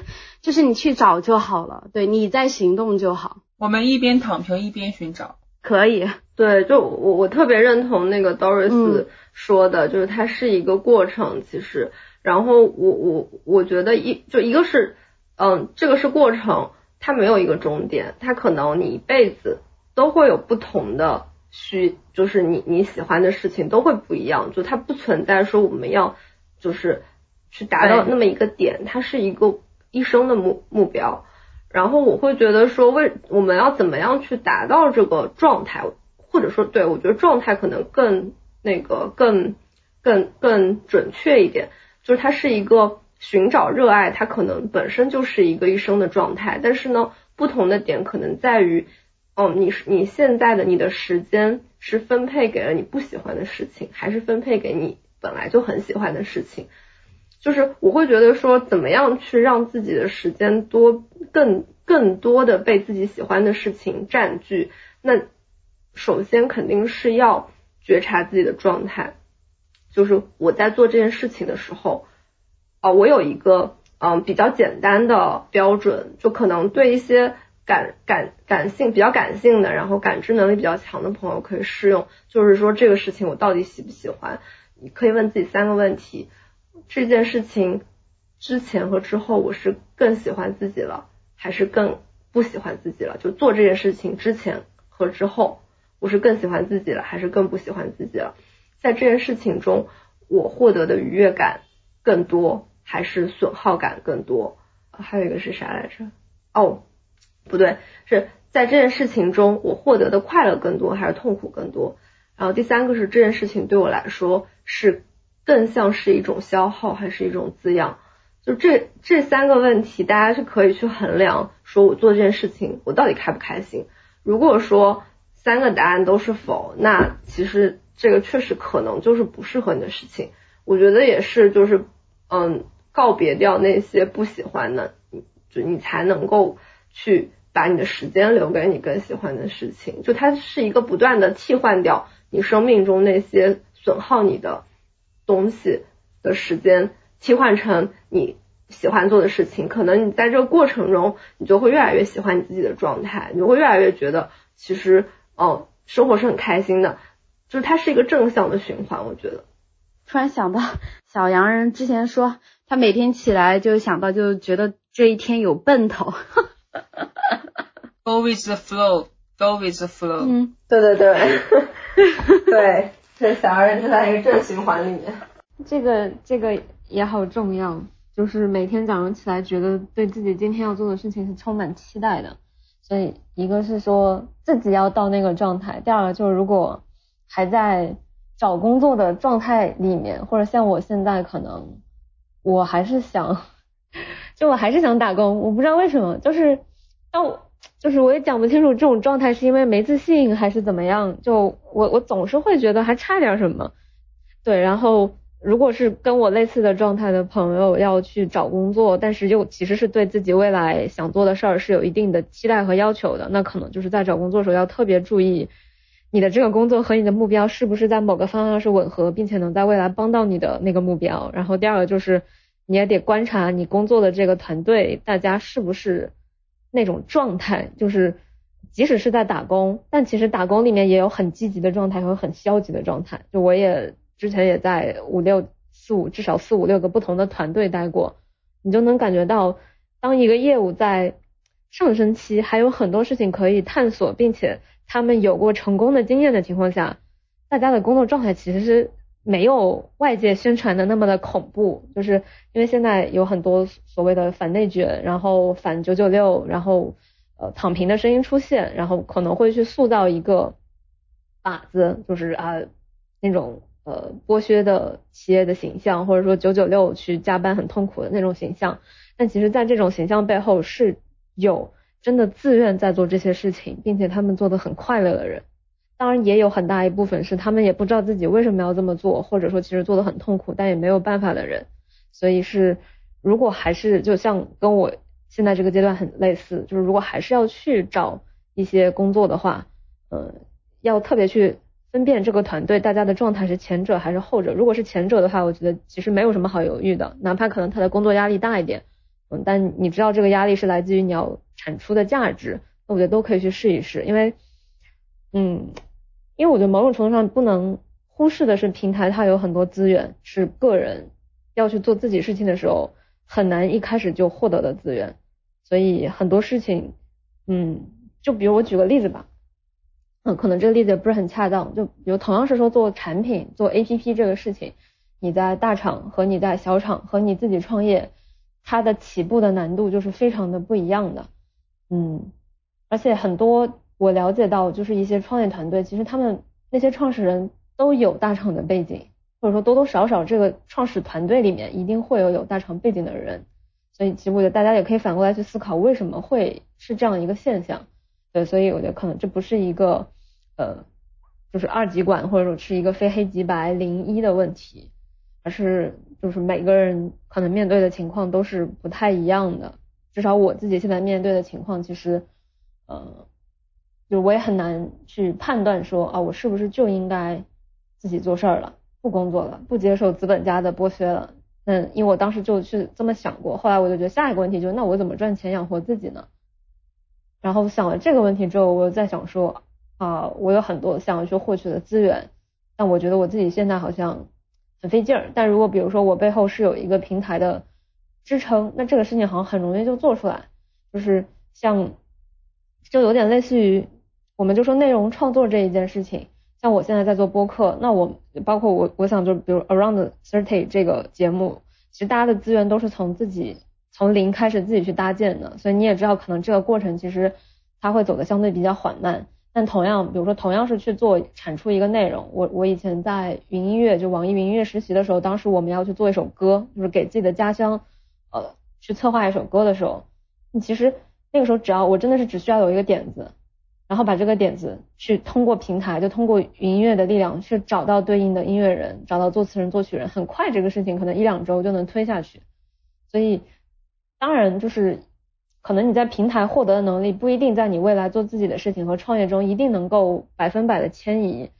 就是你去找就好了，对你在行动就好。我们一边躺平一边寻找，可以，对，就我我特别认同那个 Doris 说的，就是它是一个过程，其实，然后我我我觉得一就一个是。嗯，这个是过程，它没有一个终点，它可能你一辈子都会有不同的需，就是你你喜欢的事情都会不一样，就它不存在说我们要就是去达到那么一个点，它是一个一生的目目标。然后我会觉得说，为我们要怎么样去达到这个状态，或者说对我觉得状态可能更那个更更更准确一点，就是它是一个。寻找热爱，它可能本身就是一个一生的状态，但是呢，不同的点可能在于，哦，你是你现在的你的时间是分配给了你不喜欢的事情，还是分配给你本来就很喜欢的事情？就是我会觉得说，怎么样去让自己的时间多更更多的被自己喜欢的事情占据？那首先肯定是要觉察自己的状态，就是我在做这件事情的时候。哦，我有一个嗯比较简单的标准，就可能对一些感感感性比较感性的，然后感知能力比较强的朋友可以适用。就是说这个事情我到底喜不喜欢？你可以问自己三个问题：这件事情之前和之后，我是更喜欢自己了，还是更不喜欢自己了？就做这件事情之前和之后，我是更喜欢自己了，还是更不喜欢自己了？在这件事情中，我获得的愉悦感更多。还是损耗感更多，还有一个是啥来着？哦，不对，是在这件事情中我获得的快乐更多还是痛苦更多？然后第三个是这件事情对我来说是更像是一种消耗还是一种滋养？就这这三个问题，大家是可以去衡量，说我做这件事情我到底开不开心？如果说三个答案都是否，那其实这个确实可能就是不适合你的事情。我觉得也是，就是嗯。告别掉那些不喜欢的，就你才能够去把你的时间留给你更喜欢的事情。就它是一个不断的替换掉你生命中那些损耗你的东西的时间，替换成你喜欢做的事情。可能你在这个过程中，你就会越来越喜欢你自己的状态，你会越来越觉得其实哦，生活是很开心的。就是它是一个正向的循环，我觉得。突然想到小洋人之前说。他每天起来就想到，就觉得这一天有奔头。Go with the flow, go with the flow。嗯，对对对，对，这小二人就在一个正循环里面。这个这个也好重要，就是每天早上起来觉得对自己今天要做的事情是充满期待的。所以一个是说自己要到那个状态，第二个就是如果还在找工作的状态里面，或者像我现在可能。我还是想，就我还是想打工，我不知道为什么，就是但我就是我也讲不清楚这种状态是因为没自信还是怎么样，就我我总是会觉得还差点什么，对，然后。如果是跟我类似的状态的朋友要去找工作，但是又其实是对自己未来想做的事儿是有一定的期待和要求的，那可能就是在找工作的时候要特别注意，你的这个工作和你的目标是不是在某个方向是吻合，并且能在未来帮到你的那个目标。然后第二个就是你也得观察你工作的这个团队，大家是不是那种状态，就是即使是在打工，但其实打工里面也有很积极的状态和很消极的状态。就我也。之前也在五六四五至少四五六个不同的团队待过，你就能感觉到，当一个业务在上升期，还有很多事情可以探索，并且他们有过成功的经验的情况下，大家的工作状态其实是没有外界宣传的那么的恐怖。就是因为现在有很多所谓的反内卷，然后反九九六，然后呃躺平的声音出现，然后可能会去塑造一个靶子，就是啊那种。呃，剥削的企业的形象，或者说九九六去加班很痛苦的那种形象，但其实，在这种形象背后，是有真的自愿在做这些事情，并且他们做的很快乐的人。当然，也有很大一部分是他们也不知道自己为什么要这么做，或者说其实做的很痛苦，但也没有办法的人。所以是，如果还是就像跟我现在这个阶段很类似，就是如果还是要去找一些工作的话，嗯，要特别去。分辨这个团队大家的状态是前者还是后者。如果是前者的话，我觉得其实没有什么好犹豫的，哪怕可能他的工作压力大一点，嗯，但你知道这个压力是来自于你要产出的价值，那我觉得都可以去试一试。因为，嗯，因为我觉得某种程度上不能忽视的是，平台它有很多资源是个人要去做自己事情的时候很难一开始就获得的资源，所以很多事情，嗯，就比如我举个例子吧。嗯，可能这个例子也不是很恰当。就比如同样是说做产品、做 APP 这个事情，你在大厂和你在小厂和你自己创业，它的起步的难度就是非常的不一样的。嗯，而且很多我了解到，就是一些创业团队，其实他们那些创始人都有大厂的背景，或者说多多少少这个创始团队里面一定会有有大厂背景的人。所以其实我觉得大家也可以反过来去思考，为什么会是这样一个现象。对，所以我觉得可能这不是一个呃，就是二极管或者说是一个非黑即白零一的问题，而是就是每个人可能面对的情况都是不太一样的。至少我自己现在面对的情况，其实呃，就我也很难去判断说啊，我是不是就应该自己做事儿了，不工作了，不接受资本家的剥削了。嗯，因为我当时就去这么想过，后来我就觉得下一个问题就是，那我怎么赚钱养活自己呢？然后想了这个问题之后，我又在想说啊，我有很多想要去获取的资源，但我觉得我自己现在好像很费劲儿。但如果比如说我背后是有一个平台的支撑，那这个事情好像很容易就做出来。就是像就有点类似于，我们就说内容创作这一件事情，像我现在在做播客，那我包括我我想就比如 Around Thirty 这个节目，其实大家的资源都是从自己。从零开始自己去搭建的，所以你也知道，可能这个过程其实它会走的相对比较缓慢。但同样，比如说同样是去做产出一个内容，我我以前在云音乐就网易云音乐实习的时候，当时我们要去做一首歌，就是给自己的家乡呃去策划一首歌的时候，你其实那个时候只要我真的是只需要有一个点子，然后把这个点子去通过平台，就通过云音乐的力量去找到对应的音乐人，找到作词人、作曲人，很快这个事情可能一两周就能推下去，所以。当然，就是可能你在平台获得的能力不一定在你未来做自己的事情和创业中一定能够百分百的迁移，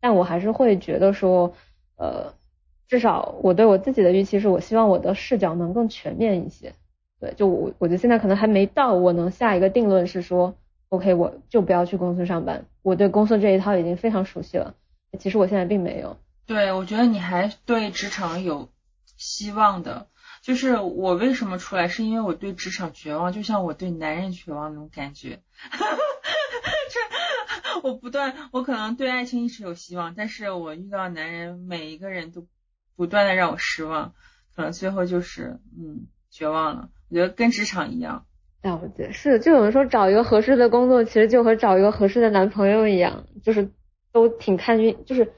但我还是会觉得说，呃，至少我对我自己的预期是我希望我的视角能更全面一些。对，就我我觉得现在可能还没到我能下一个定论是说，OK，我就不要去公司上班，我对公司这一套已经非常熟悉了。其实我现在并没有。对，我觉得你还对职场有希望的。就是我为什么出来，是因为我对职场绝望，就像我对男人绝望那种感觉。这我不断，我可能对爱情一直有希望，但是我遇到男人，每一个人都不断的让我失望，可能最后就是嗯绝望了。我觉得跟职场一样。了解，是就有人说找一个合适的工作，其实就和找一个合适的男朋友一样，就是都挺看运，就是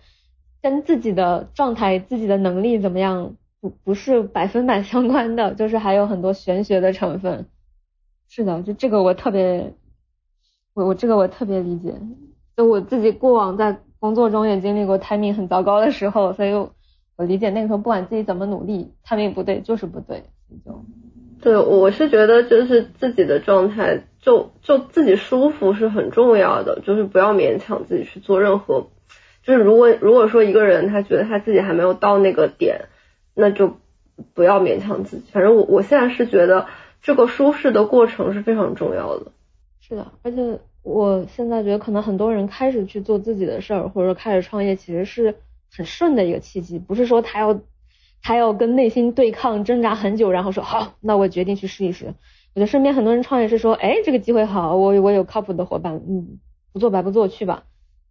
跟自己的状态、自己的能力怎么样。不不是百分百相关的，就是还有很多玄学的成分。是的，就这个我特别，我我这个我特别理解。就我自己过往在工作中也经历过 timing 很糟糕的时候，所以我理解那个时候不管自己怎么努力，timing 不对就是不对，就。对，我是觉得就是自己的状态，就就自己舒服是很重要的，就是不要勉强自己去做任何，就是如果如果说一个人他觉得他自己还没有到那个点，那就不要勉强自己。反正我我现在是觉得这个舒适的过程是非常重要的。是的，而且我现在觉得可能很多人开始去做自己的事儿，或者说开始创业，其实是很顺的一个契机，不是说他要。他要跟内心对抗挣扎很久，然后说好，那我决定去试一试。我觉得身边很多人创业是说，哎，这个机会好，我我有靠谱的伙伴，嗯，不做白不做，去吧。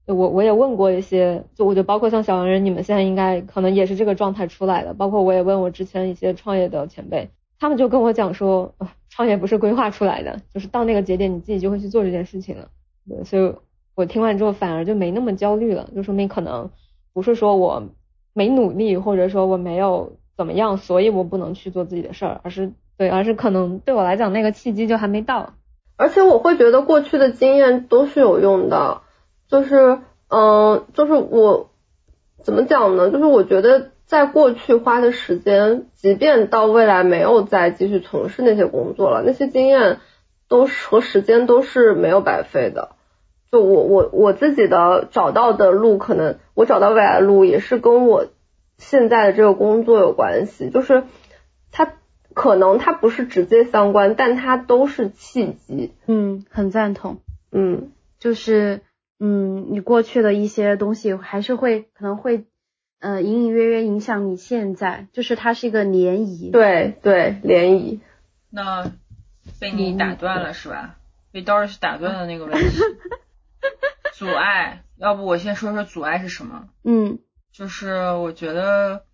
我我也问过一些，就我觉得包括像小黄人，你们现在应该可能也是这个状态出来的。包括我也问我之前一些创业的前辈，他们就跟我讲说，创业不是规划出来的，就是到那个节点你自己就会去做这件事情了。所以我听完之后反而就没那么焦虑了，就说明可能不是说我。没努力，或者说我没有怎么样，所以我不能去做自己的事儿，而是对，而是可能对我来讲那个契机就还没到。而且我会觉得过去的经验都是有用的，就是嗯，就是我怎么讲呢？就是我觉得在过去花的时间，即便到未来没有再继续从事那些工作了，那些经验都是和时间都是没有白费的。就我我我自己的找到的路，可能我找到未来的路也是跟我现在的这个工作有关系。就是它可能它不是直接相关，但它都是契机。嗯，很赞同。嗯，就是嗯，你过去的一些东西还是会可能会呃隐隐约约影响你现在，就是它是一个涟漪。对对，涟漪。那被你打断了是吧？被 Doris 打断的那个问题。阻碍，要不我先说说阻碍是什么？嗯，就是我觉得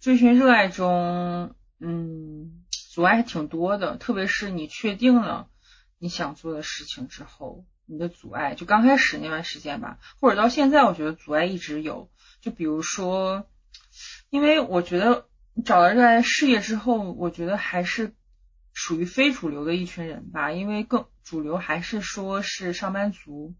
追寻热爱中，嗯，阻碍还挺多的，特别是你确定了你想做的事情之后，你的阻碍就刚开始那段时间吧，或者到现在，我觉得阻碍一直有。就比如说，因为我觉得找到热爱事业之后，我觉得还是属于非主流的一群人吧，因为更主流还是说是上班族。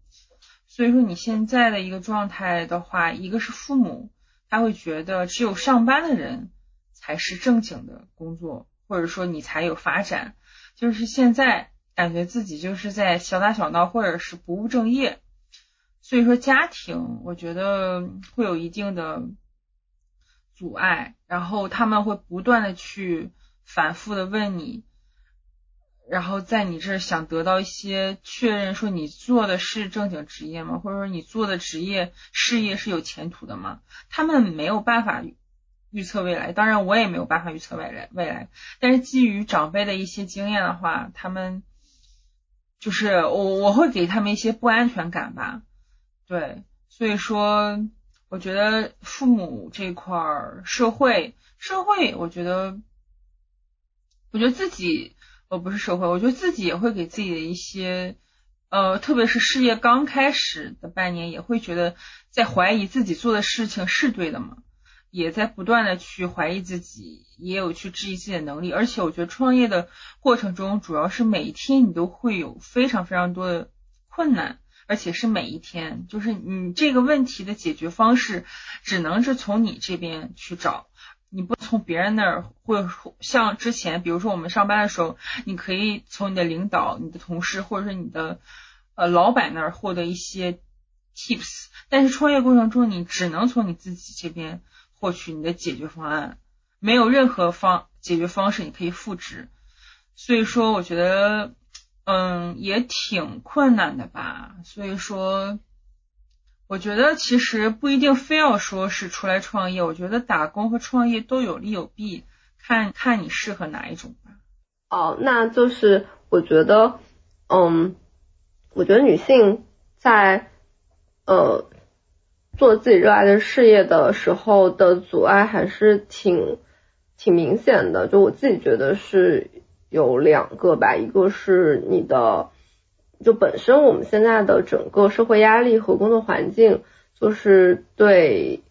所以说你现在的一个状态的话，一个是父母他会觉得只有上班的人才是正经的工作，或者说你才有发展。就是现在感觉自己就是在小打小闹，或者是不务正业。所以说家庭我觉得会有一定的阻碍，然后他们会不断的去反复的问你。然后在你这想得到一些确认，说你做的是正经职业吗？或者说你做的职业事业是有前途的吗？他们没有办法预测未来，当然我也没有办法预测未来。未来，但是基于长辈的一些经验的话，他们就是我我会给他们一些不安全感吧。对，所以说我觉得父母这块儿，社会社会，我觉得我觉得自己。呃，不是社会，我觉得自己也会给自己的一些，呃，特别是事业刚开始的半年，也会觉得在怀疑自己做的事情是对的吗？也在不断的去怀疑自己，也有去质疑自己的能力。而且我觉得创业的过程中，主要是每一天你都会有非常非常多的困难，而且是每一天，就是你这个问题的解决方式，只能是从你这边去找。你不从别人那儿，或者像之前，比如说我们上班的时候，你可以从你的领导、你的同事，或者是你的呃老板那儿获得一些 tips。但是创业过程中，你只能从你自己这边获取你的解决方案，没有任何方解决方式你可以复制。所以说，我觉得嗯也挺困难的吧。所以说。我觉得其实不一定非要说是出来创业，我觉得打工和创业都有利有弊，看看你适合哪一种吧。哦，那就是我觉得，嗯，我觉得女性在呃做自己热爱的事业的时候的阻碍还是挺挺明显的。就我自己觉得是有两个吧，一个是你的。就本身我们现在的整个社会压力和工作环境，就是对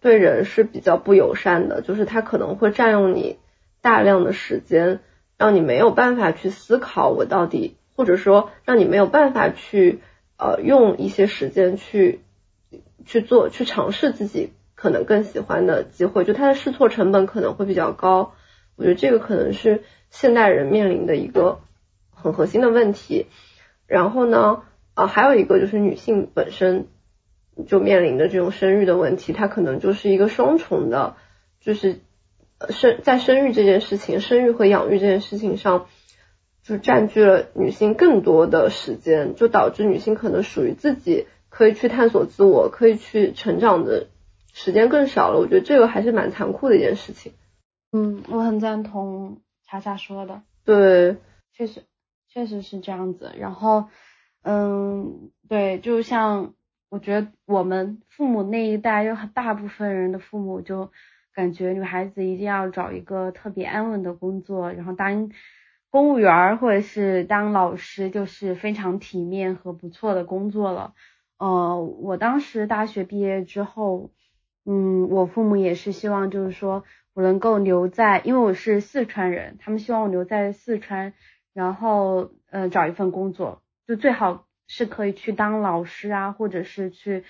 对人是比较不友善的，就是它可能会占用你大量的时间，让你没有办法去思考我到底，或者说让你没有办法去呃用一些时间去去做去尝试自己可能更喜欢的机会，就它的试错成本可能会比较高。我觉得这个可能是现代人面临的一个很核心的问题。然后呢，啊，还有一个就是女性本身就面临的这种生育的问题，它可能就是一个双重的，就是生在生育这件事情、生育和养育这件事情上，就占据了女性更多的时间，就导致女性可能属于自己可以去探索自我、可以去成长的时间更少了。我觉得这个还是蛮残酷的一件事情。嗯，我很赞同查查说的，对，确实。确实是这样子，然后，嗯，对，就像我觉得我们父母那一代，有很大部分人的父母就感觉女孩子一定要找一个特别安稳的工作，然后当公务员或者是当老师，就是非常体面和不错的工作了。呃，我当时大学毕业之后，嗯，我父母也是希望就是说我能够留在，因为我是四川人，他们希望我留在四川。然后，呃，找一份工作，就最好是可以去当老师啊，或者是去，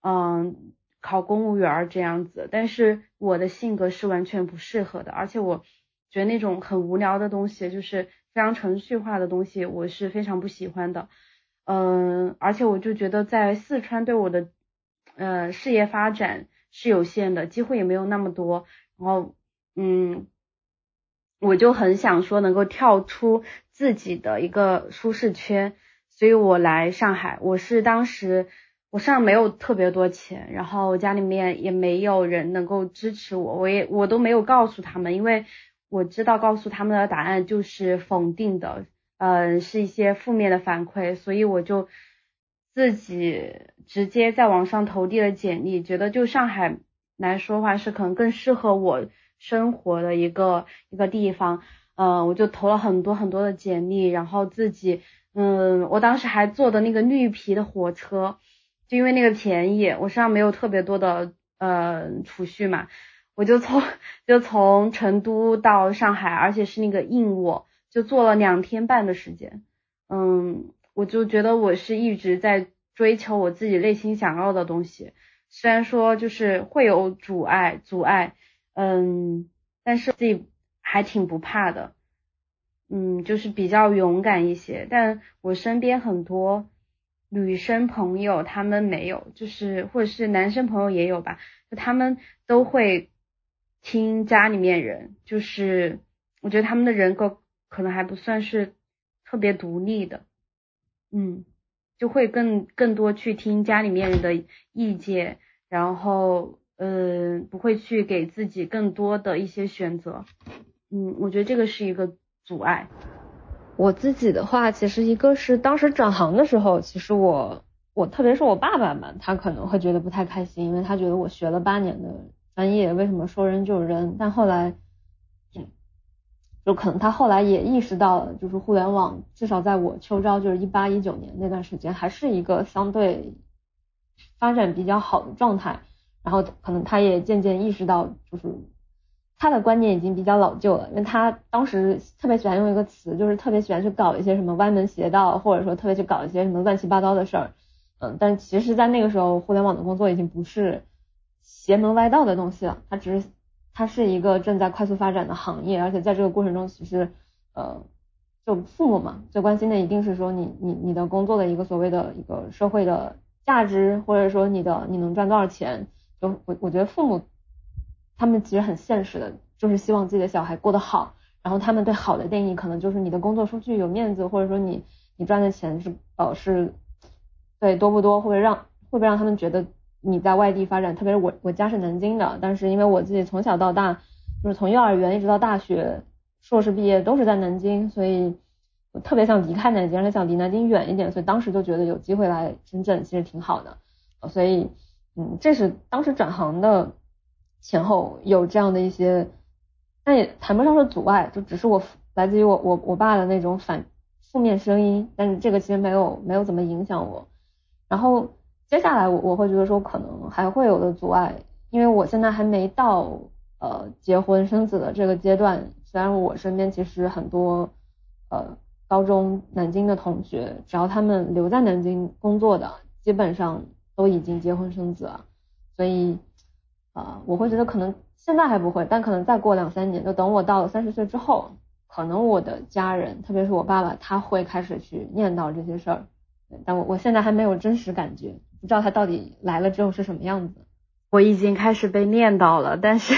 嗯，考公务员这样子。但是我的性格是完全不适合的，而且我觉得那种很无聊的东西，就是非常程序化的东西，我是非常不喜欢的。嗯，而且我就觉得在四川对我的，呃，事业发展是有限的，机会也没有那么多。然后，嗯。我就很想说能够跳出自己的一个舒适圈，所以我来上海。我是当时我身上没有特别多钱，然后家里面也没有人能够支持我，我也我都没有告诉他们，因为我知道告诉他们的答案就是否定的，嗯，是一些负面的反馈，所以我就自己直接在网上投递了简历，觉得就上海来说话是可能更适合我。生活的一个一个地方，嗯，我就投了很多很多的简历，然后自己，嗯，我当时还坐的那个绿皮的火车，就因为那个便宜，我身上没有特别多的呃储蓄嘛，我就从就从成都到上海，而且是那个硬卧，就坐了两天半的时间，嗯，我就觉得我是一直在追求我自己内心想要的东西，虽然说就是会有阻碍阻碍。嗯，但是自己还挺不怕的，嗯，就是比较勇敢一些。但我身边很多女生朋友，她们没有，就是或者是男生朋友也有吧，就他们都会听家里面人，就是我觉得他们的人格可能还不算是特别独立的，嗯，就会更更多去听家里面人的意见，然后。嗯，不会去给自己更多的一些选择，嗯，我觉得这个是一个阻碍。我自己的话，其实一个是当时转行的时候，其实我我特别是我爸爸嘛，他可能会觉得不太开心，因为他觉得我学了八年的专业，为什么说扔就扔？但后来，就可能他后来也意识到了，就是互联网至少在我秋招就是一八一九年那段时间，还是一个相对发展比较好的状态。然后可能他也渐渐意识到，就是他的观念已经比较老旧了，因为他当时特别喜欢用一个词，就是特别喜欢去搞一些什么歪门邪道，或者说特别去搞一些什么乱七八糟的事儿。嗯，但其实，在那个时候，互联网的工作已经不是邪门歪道的东西了，它只是它是一个正在快速发展的行业，而且在这个过程中，其实呃，就父母嘛，最关心的一定是说你你你的工作的一个所谓的一个社会的价值，或者说你的你能赚多少钱。我我觉得父母他们其实很现实的，就是希望自己的小孩过得好。然后他们对好的定义可能就是你的工作出去有面子，或者说你你赚的钱是呃是对多不多，会不会让会不会让他们觉得你在外地发展？特别是我我家是南京的，但是因为我自己从小到大就是从幼儿园一直到大学硕士毕业都是在南京，所以特别想离开南京，而且想离南京远一点，所以当时就觉得有机会来深圳其实挺好的，所以。嗯，这是当时转行的前后有这样的一些，但也谈不上是阻碍，就只是我来自于我我我爸的那种反负面声音，但是这个其实没有没有怎么影响我。然后接下来我我会觉得说可能还会有的阻碍，因为我现在还没到呃结婚生子的这个阶段，虽然我身边其实很多呃高中南京的同学，只要他们留在南京工作的，基本上都已经结婚生子了，所以啊，我会觉得可能现在还不会，但可能再过两三年，就等我到了三十岁之后，可能我的家人，特别是我爸爸，他会开始去念叨这些事儿，但我我现在还没有真实感觉，不知道他到底来了之后是什么样子。我已经开始被念叨了，但是，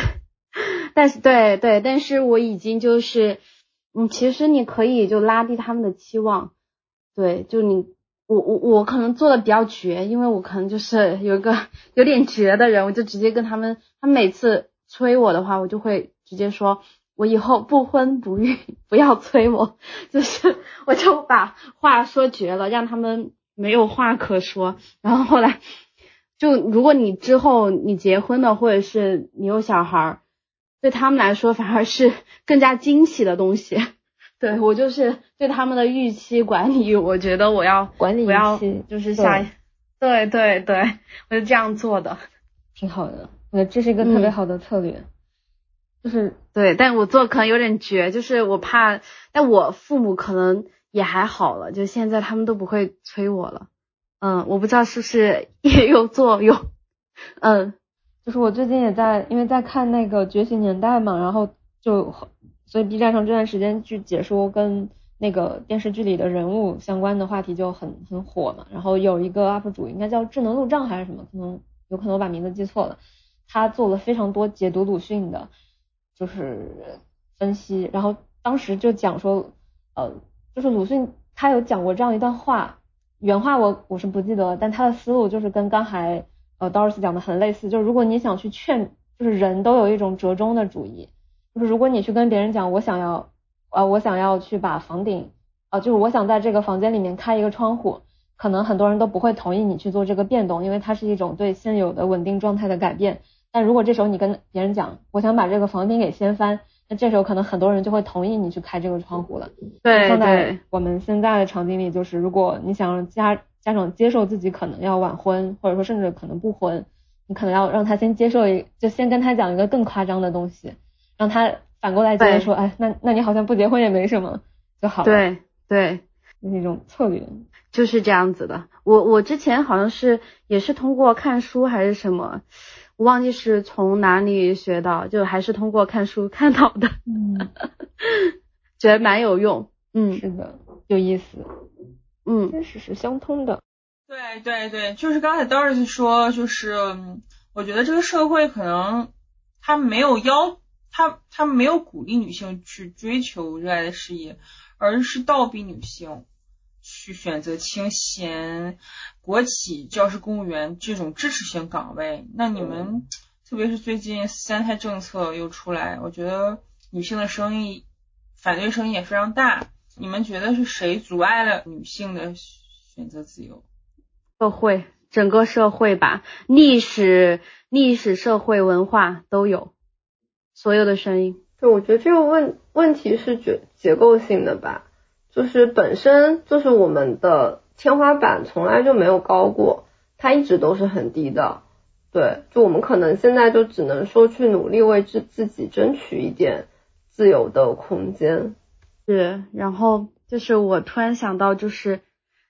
但是对对，但是我已经就是，嗯，其实你可以就拉低他们的期望，对，就你我我我可能做的比较绝，因为我可能就是有一个有点绝的人，我就直接跟他们，他们每次催我的话，我就会直接说，我以后不婚不育，不要催我，就是我就把话说绝了，让他们没有话可说，然后后来。就如果你之后你结婚了，或者是你有小孩儿，对他们来说反而是更加惊喜的东西。对我就是对他们的预期管理，我觉得我要管理预期，就是下，对对对，我就这样做的，挺好的。我觉得这是一个特别好的策略，就是对，但我做可能有点绝，就是我怕，但我父母可能也还好了，就现在他们都不会催我了。嗯，我不知道是不是也有作用。嗯，就是我最近也在，因为在看那个《觉醒年代》嘛，然后就所以 B 站上这段时间去解说跟那个电视剧里的人物相关的话题就很很火嘛。然后有一个 UP 主应该叫智能路障还是什么，可能有可能我把名字记错了，他做了非常多解读鲁迅的，就是分析。然后当时就讲说，呃，就是鲁迅他有讲过这样一段话。原话我我是不记得，但他的思路就是跟刚才呃 Doris 讲的很类似，就是如果你想去劝，就是人都有一种折中的主义，就是如果你去跟别人讲我想要呃我想要去把房顶呃就是我想在这个房间里面开一个窗户，可能很多人都不会同意你去做这个变动，因为它是一种对现有的稳定状态的改变。但如果这时候你跟别人讲我想把这个房顶给掀翻。那这时候可能很多人就会同意你去开这个窗户了。对，放在我们现在的场景里，就是如果你想让家家长接受自己可能要晚婚，或者说甚至可能不婚，你可能要让他先接受一，就先跟他讲一个更夸张的东西，让他反过来觉得说，哎，那那你好像不结婚也没什么就好了。对对，那种策略就是这样子的。我我之前好像是也是通过看书还是什么。我忘记是从哪里学到，就还是通过看书看到的，嗯，觉得蛮有用，嗯，是的，有意思，嗯，确实是相通的，对对对，就是刚才 Doris 说，就是我觉得这个社会可能他没有要他他没有鼓励女性去追求热爱的事业，而是倒逼女性。去选择清闲、国企、教师、公务员这种支持性岗位，那你们，特别是最近三胎政策又出来，我觉得女性的声音反对声音也非常大。你们觉得是谁阻碍了女性的选择自由？社会，整个社会吧，历史、历史、社会、文化都有，所有的声音。对，我觉得这个问问题是结结构性的吧。就是本身就是我们的天花板从来就没有高过，它一直都是很低的。对，就我们可能现在就只能说去努力为自自己争取一点自由的空间。是，然后就是我突然想到，就是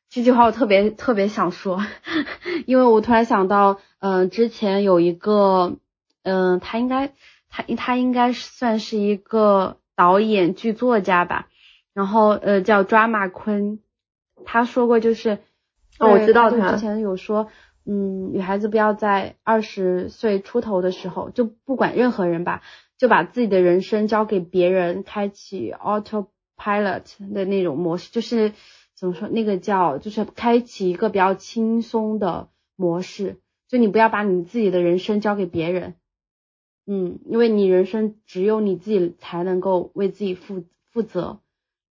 这句话我特别特别想说，因为我突然想到，嗯，之前有一个，嗯，他应该他他应该算是一个导演剧作家吧。然后呃叫抓马坤，他说过就是，哦我知道他之前有说，嗯女孩子不要在二十岁出头的时候就不管任何人吧，就把自己的人生交给别人，开启 autopilot 的那种模式，就是怎么说那个叫就是开启一个比较轻松的模式，就你不要把你自己的人生交给别人，嗯，因为你人生只有你自己才能够为自己负负责。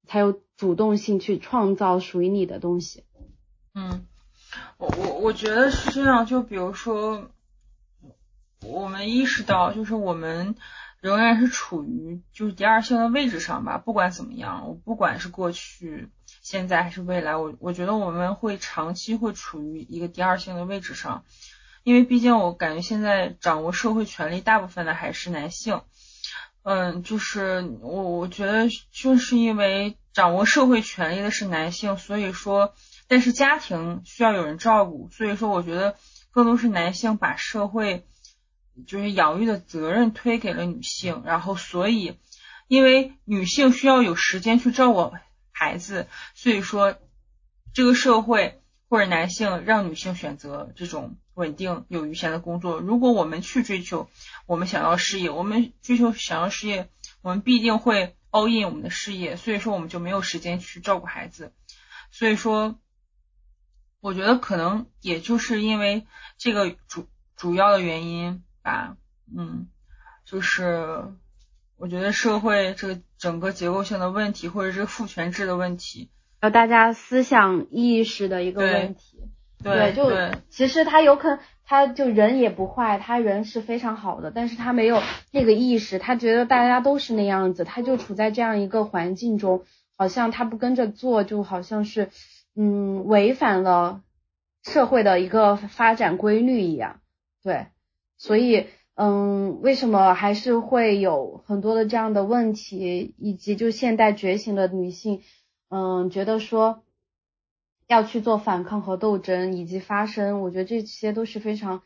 才有主动性去创造属于你的东西。嗯，我我我觉得是这样。就比如说，我们意识到，就是我们仍然是处于就是第二性的位置上吧。不管怎么样，我不管是过去、现在还是未来，我我觉得我们会长期会处于一个第二性的位置上。因为毕竟我感觉现在掌握社会权力大部分的还是男性。嗯，就是我我觉得就是因为掌握社会权力的是男性，所以说，但是家庭需要有人照顾，所以说我觉得更多是男性把社会就是养育的责任推给了女性，然后所以因为女性需要有时间去照顾孩子，所以说这个社会或者男性让女性选择这种。稳定有余钱的工作。如果我们去追求我们想要事业，我们追求想要事业，我们必定会 all in 我们的事业。所以说，我们就没有时间去照顾孩子。所以说，我觉得可能也就是因为这个主主要的原因吧。嗯，就是我觉得社会这个整个结构性的问题，或者是父权制的问题，有大家思想意识的一个问题。对，就其实他有可能，他就人也不坏，他人是非常好的，但是他没有那个意识，他觉得大家都是那样子，他就处在这样一个环境中，好像他不跟着做，就好像是，嗯，违反了社会的一个发展规律一样。对，所以，嗯，为什么还是会有很多的这样的问题，以及就现代觉醒的女性，嗯，觉得说。要去做反抗和斗争，以及发声，我觉得这些都是非常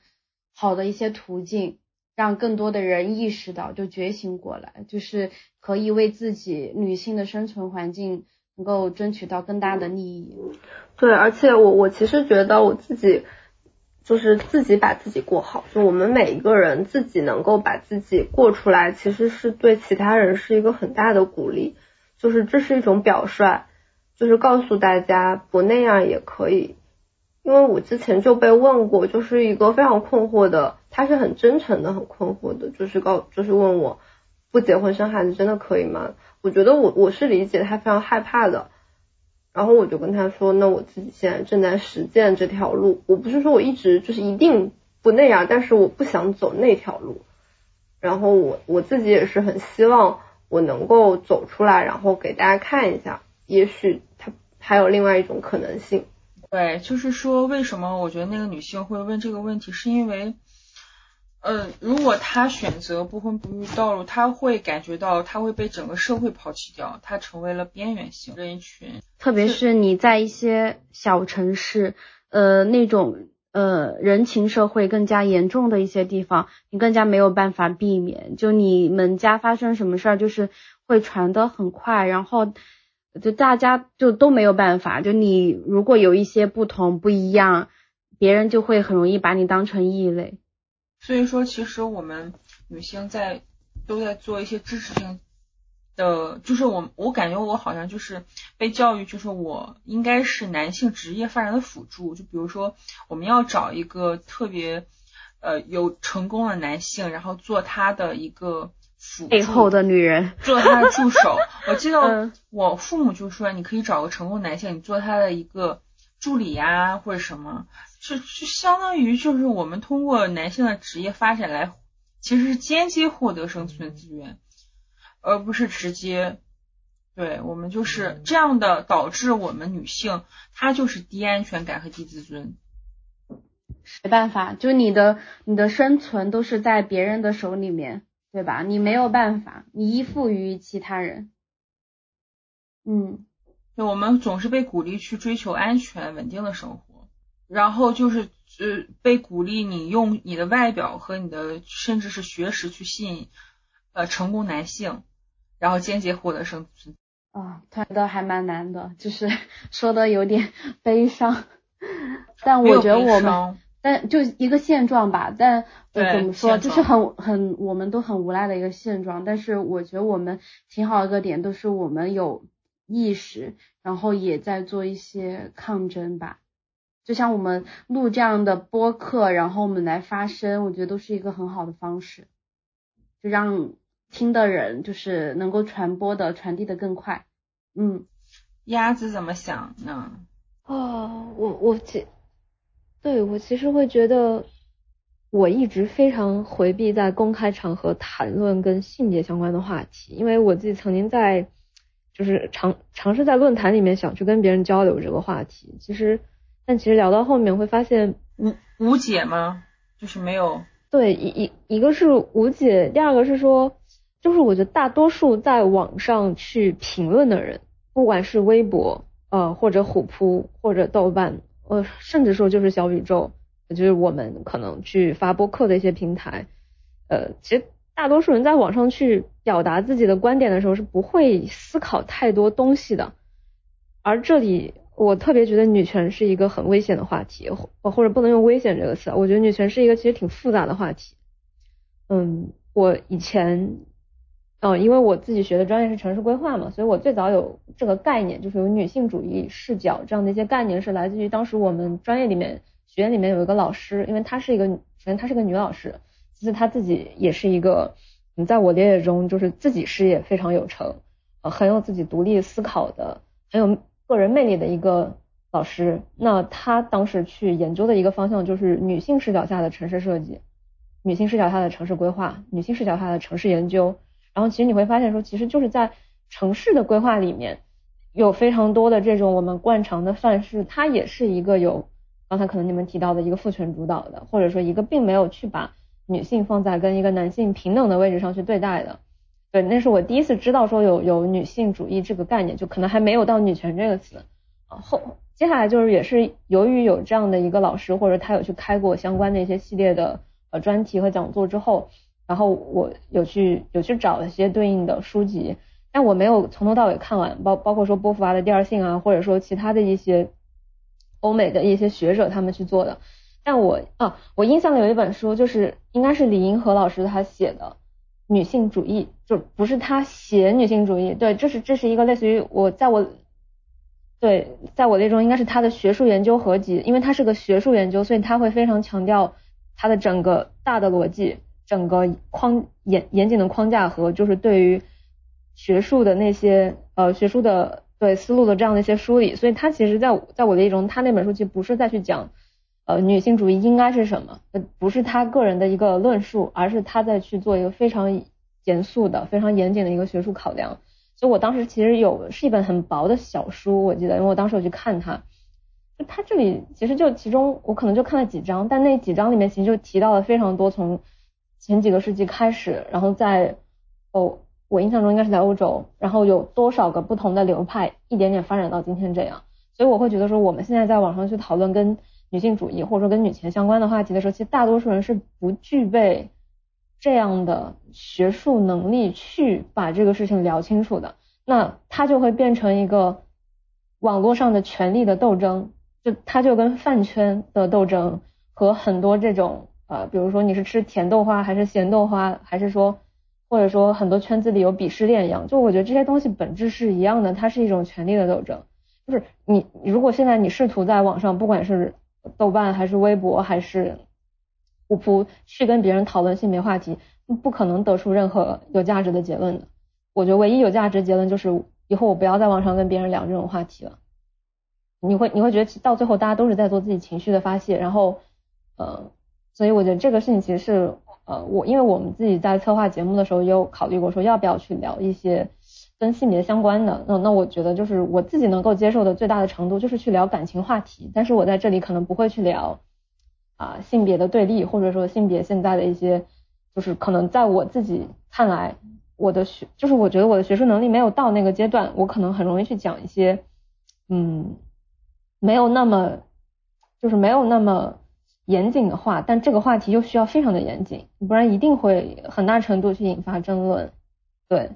好的一些途径，让更多的人意识到，就觉醒过来，就是可以为自己女性的生存环境能够争取到更大的利益。对，而且我我其实觉得我自己就是自己把自己过好，就我们每一个人自己能够把自己过出来，其实是对其他人是一个很大的鼓励，就是这是一种表率。就是告诉大家不那样也可以，因为我之前就被问过，就是一个非常困惑的，他是很真诚的，很困惑的，就是告就是问我不结婚生孩子真的可以吗？我觉得我我是理解他非常害怕的，然后我就跟他说，那我自己现在正在实践这条路，我不是说我一直就是一定不那样，但是我不想走那条路，然后我我自己也是很希望我能够走出来，然后给大家看一下，也许他。还有另外一种可能性，对，就是说，为什么我觉得那个女性会问这个问题，是因为，嗯，如果她选择不婚不育道路，她会感觉到她会被整个社会抛弃掉，她成为了边缘性人群。特别是你在一些小城市，呃，那种呃人情社会更加严重的一些地方，你更加没有办法避免。就你们家发生什么事儿，就是会传得很快，然后。就大家就都没有办法，就你如果有一些不同不一样，别人就会很容易把你当成异类。所以说，其实我们女性在都在做一些支持性的，就是我我感觉我好像就是被教育，就是我应该是男性职业发展的辅助。就比如说，我们要找一个特别呃有成功的男性，然后做他的一个。背后的女人做他的助手，我记得我父母就说，你可以找个成功男性，你做他的一个助理呀，或者什么，就就相当于就是我们通过男性的职业发展来，其实是间接获得生存资源，而不是直接。对我们就是这样的，导致我们女性她就是低安全感和低自尊。没办法，就你的你的生存都是在别人的手里面。对吧？你没有办法，你依附于其他人。嗯，对，我们总是被鼓励去追求安全稳定的生活，然后就是呃被鼓励你用你的外表和你的甚至是学识去吸引呃成功男性，然后间接获得生存。啊，觉得还蛮难的，就是 说的有点悲伤，但我觉得我们。但就一个现状吧，但怎么说，就是很很我们都很无奈的一个现状。但是我觉得我们挺好一个点，都是我们有意识，然后也在做一些抗争吧。就像我们录这样的播客，然后我们来发声，我觉得都是一个很好的方式，就让听的人就是能够传播的传递的更快。嗯，鸭子怎么想呢？哦，我我这。对我其实会觉得，我一直非常回避在公开场合谈论跟性别相关的话题，因为我自己曾经在就是尝尝试在论坛里面想去跟别人交流这个话题，其实但其实聊到后面会发现无无解吗？就是没有。对，一一一个是无解，第二个是说，就是我觉得大多数在网上去评论的人，不管是微博呃或者虎扑或者豆瓣，呃甚至说就是小宇宙，就是我们可能去发播客的一些平台，呃其实大多数人在网上去表达自己的观点的时候是不会思考太多东西的，而这里。我特别觉得女权是一个很危险的话题，或或者不能用危险这个词，我觉得女权是一个其实挺复杂的话题。嗯，我以前，嗯，因为我自己学的专业是城市规划嘛，所以我最早有这个概念，就是有女性主义视角这样的一些概念，是来自于当时我们专业里面学院里面有一个老师，因为她是一个，首先她是个女老师，其实她自己也是一个，嗯，在我理解中就是自己事业非常有成，呃，很有自己独立思考的，很有。个人魅力的一个老师，那他当时去研究的一个方向就是女性视角下的城市设计，女性视角下的城市规划，女性视角下的城市研究。然后其实你会发现说，其实就是在城市的规划里面，有非常多的这种我们惯常的范式，它也是一个有刚才可能你们提到的一个父权主导的，或者说一个并没有去把女性放在跟一个男性平等的位置上去对待的。对，那是我第一次知道说有有女性主义这个概念，就可能还没有到女权这个词。后接下来就是也是由于有这样的一个老师，或者他有去开过相关的一些系列的呃专题和讲座之后，然后我有去有去找一些对应的书籍，但我没有从头到尾看完，包包括说波伏娃的第二性啊，或者说其他的一些欧美的一些学者他们去做的。但我啊，我印象里有一本书，就是应该是李银河老师他写的。女性主义就不是他写女性主义，对，这是这是一个类似于我在我对在我那中应该是他的学术研究合集，因为他是个学术研究，所以他会非常强调他的整个大的逻辑，整个框严严谨的框架和就是对于学术的那些呃学术的对思路的这样的一些梳理，所以他其实在在我的意中，他那本书其实不是再去讲。呃，女性主义应该是什么？不是他个人的一个论述，而是他在去做一个非常严肃的、非常严谨的一个学术考量。所以我当时其实有是一本很薄的小书，我记得，因为我当时有去看它。就它这里其实就其中我可能就看了几章，但那几章里面其实就提到了非常多从前几个世纪开始，然后在哦，我印象中应该是在欧洲，然后有多少个不同的流派一点点发展到今天这样。所以我会觉得说，我们现在在网上去讨论跟女性主义或者说跟女权相关的话题的时候，其实大多数人是不具备这样的学术能力去把这个事情聊清楚的。那它就会变成一个网络上的权力的斗争，就它就跟饭圈的斗争和很多这种呃，比如说你是吃甜豆花还是咸豆花，还是说或者说很多圈子里有鄙视链一样，就我觉得这些东西本质是一样的，它是一种权力的斗争。就是你如果现在你试图在网上，不管是豆瓣还是微博还是虎扑去跟别人讨论性别话题，不可能得出任何有价值的结论的。我觉得唯一有价值的结论就是以后我不要在网上跟别人聊这种话题了。你会你会觉得到最后大家都是在做自己情绪的发泄，然后呃，所以我觉得这个事情其实是呃我因为我们自己在策划节目的时候也有考虑过说要不要去聊一些跟性别相关的。那那我觉得就是我自己能够接受的最大的程度就是去聊感情话题，但是我在这里可能不会去聊。啊，性别的对立，或者说性别现在的一些，就是可能在我自己看来，我的学，就是我觉得我的学术能力没有到那个阶段，我可能很容易去讲一些，嗯，没有那么，就是没有那么严谨的话，但这个话题又需要非常的严谨，不然一定会很大程度去引发争论。对，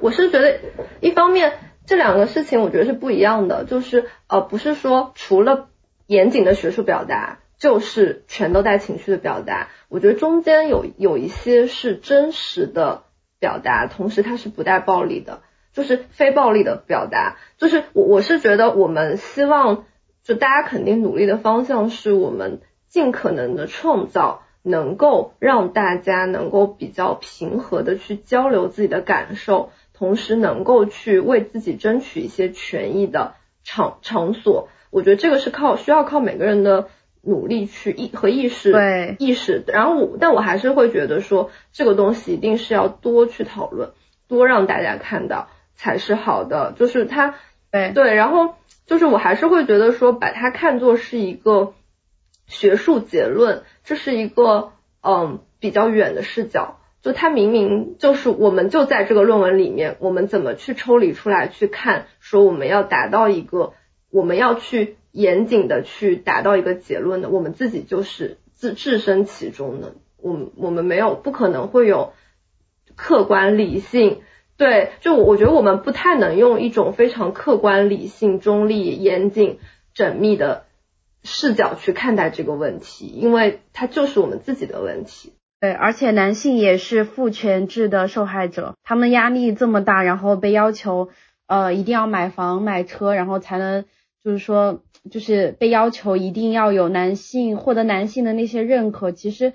我是觉得一方面这两个事情我觉得是不一样的，就是呃，不是说除了严谨的学术表达。就是全都带情绪的表达，我觉得中间有有一些是真实的表达，同时它是不带暴力的，就是非暴力的表达。就是我我是觉得我们希望，就大家肯定努力的方向是我们尽可能的创造能够让大家能够比较平和的去交流自己的感受，同时能够去为自己争取一些权益的场场所。我觉得这个是靠需要靠每个人的。努力去意和意识，对意识，然后我，但我还是会觉得说，这个东西一定是要多去讨论，多让大家看到才是好的。就是它，对对，然后就是我还是会觉得说，把它看作是一个学术结论，这是一个嗯比较远的视角。就它明明就是我们就在这个论文里面，我们怎么去抽离出来去看，说我们要达到一个，我们要去严谨的去达到一个结论的，我们自己就是自置身其中的，我们我们没有不可能会有客观理性，对，就我觉得我们不太能用一种非常客观理性、中立、严谨、缜密的视角去看待这个问题，因为它就是我们自己的问题。对，而且男性也是父权制的受害者，他们压力这么大，然后被要求呃一定要买房买车，然后才能就是说就是被要求一定要有男性获得男性的那些认可，其实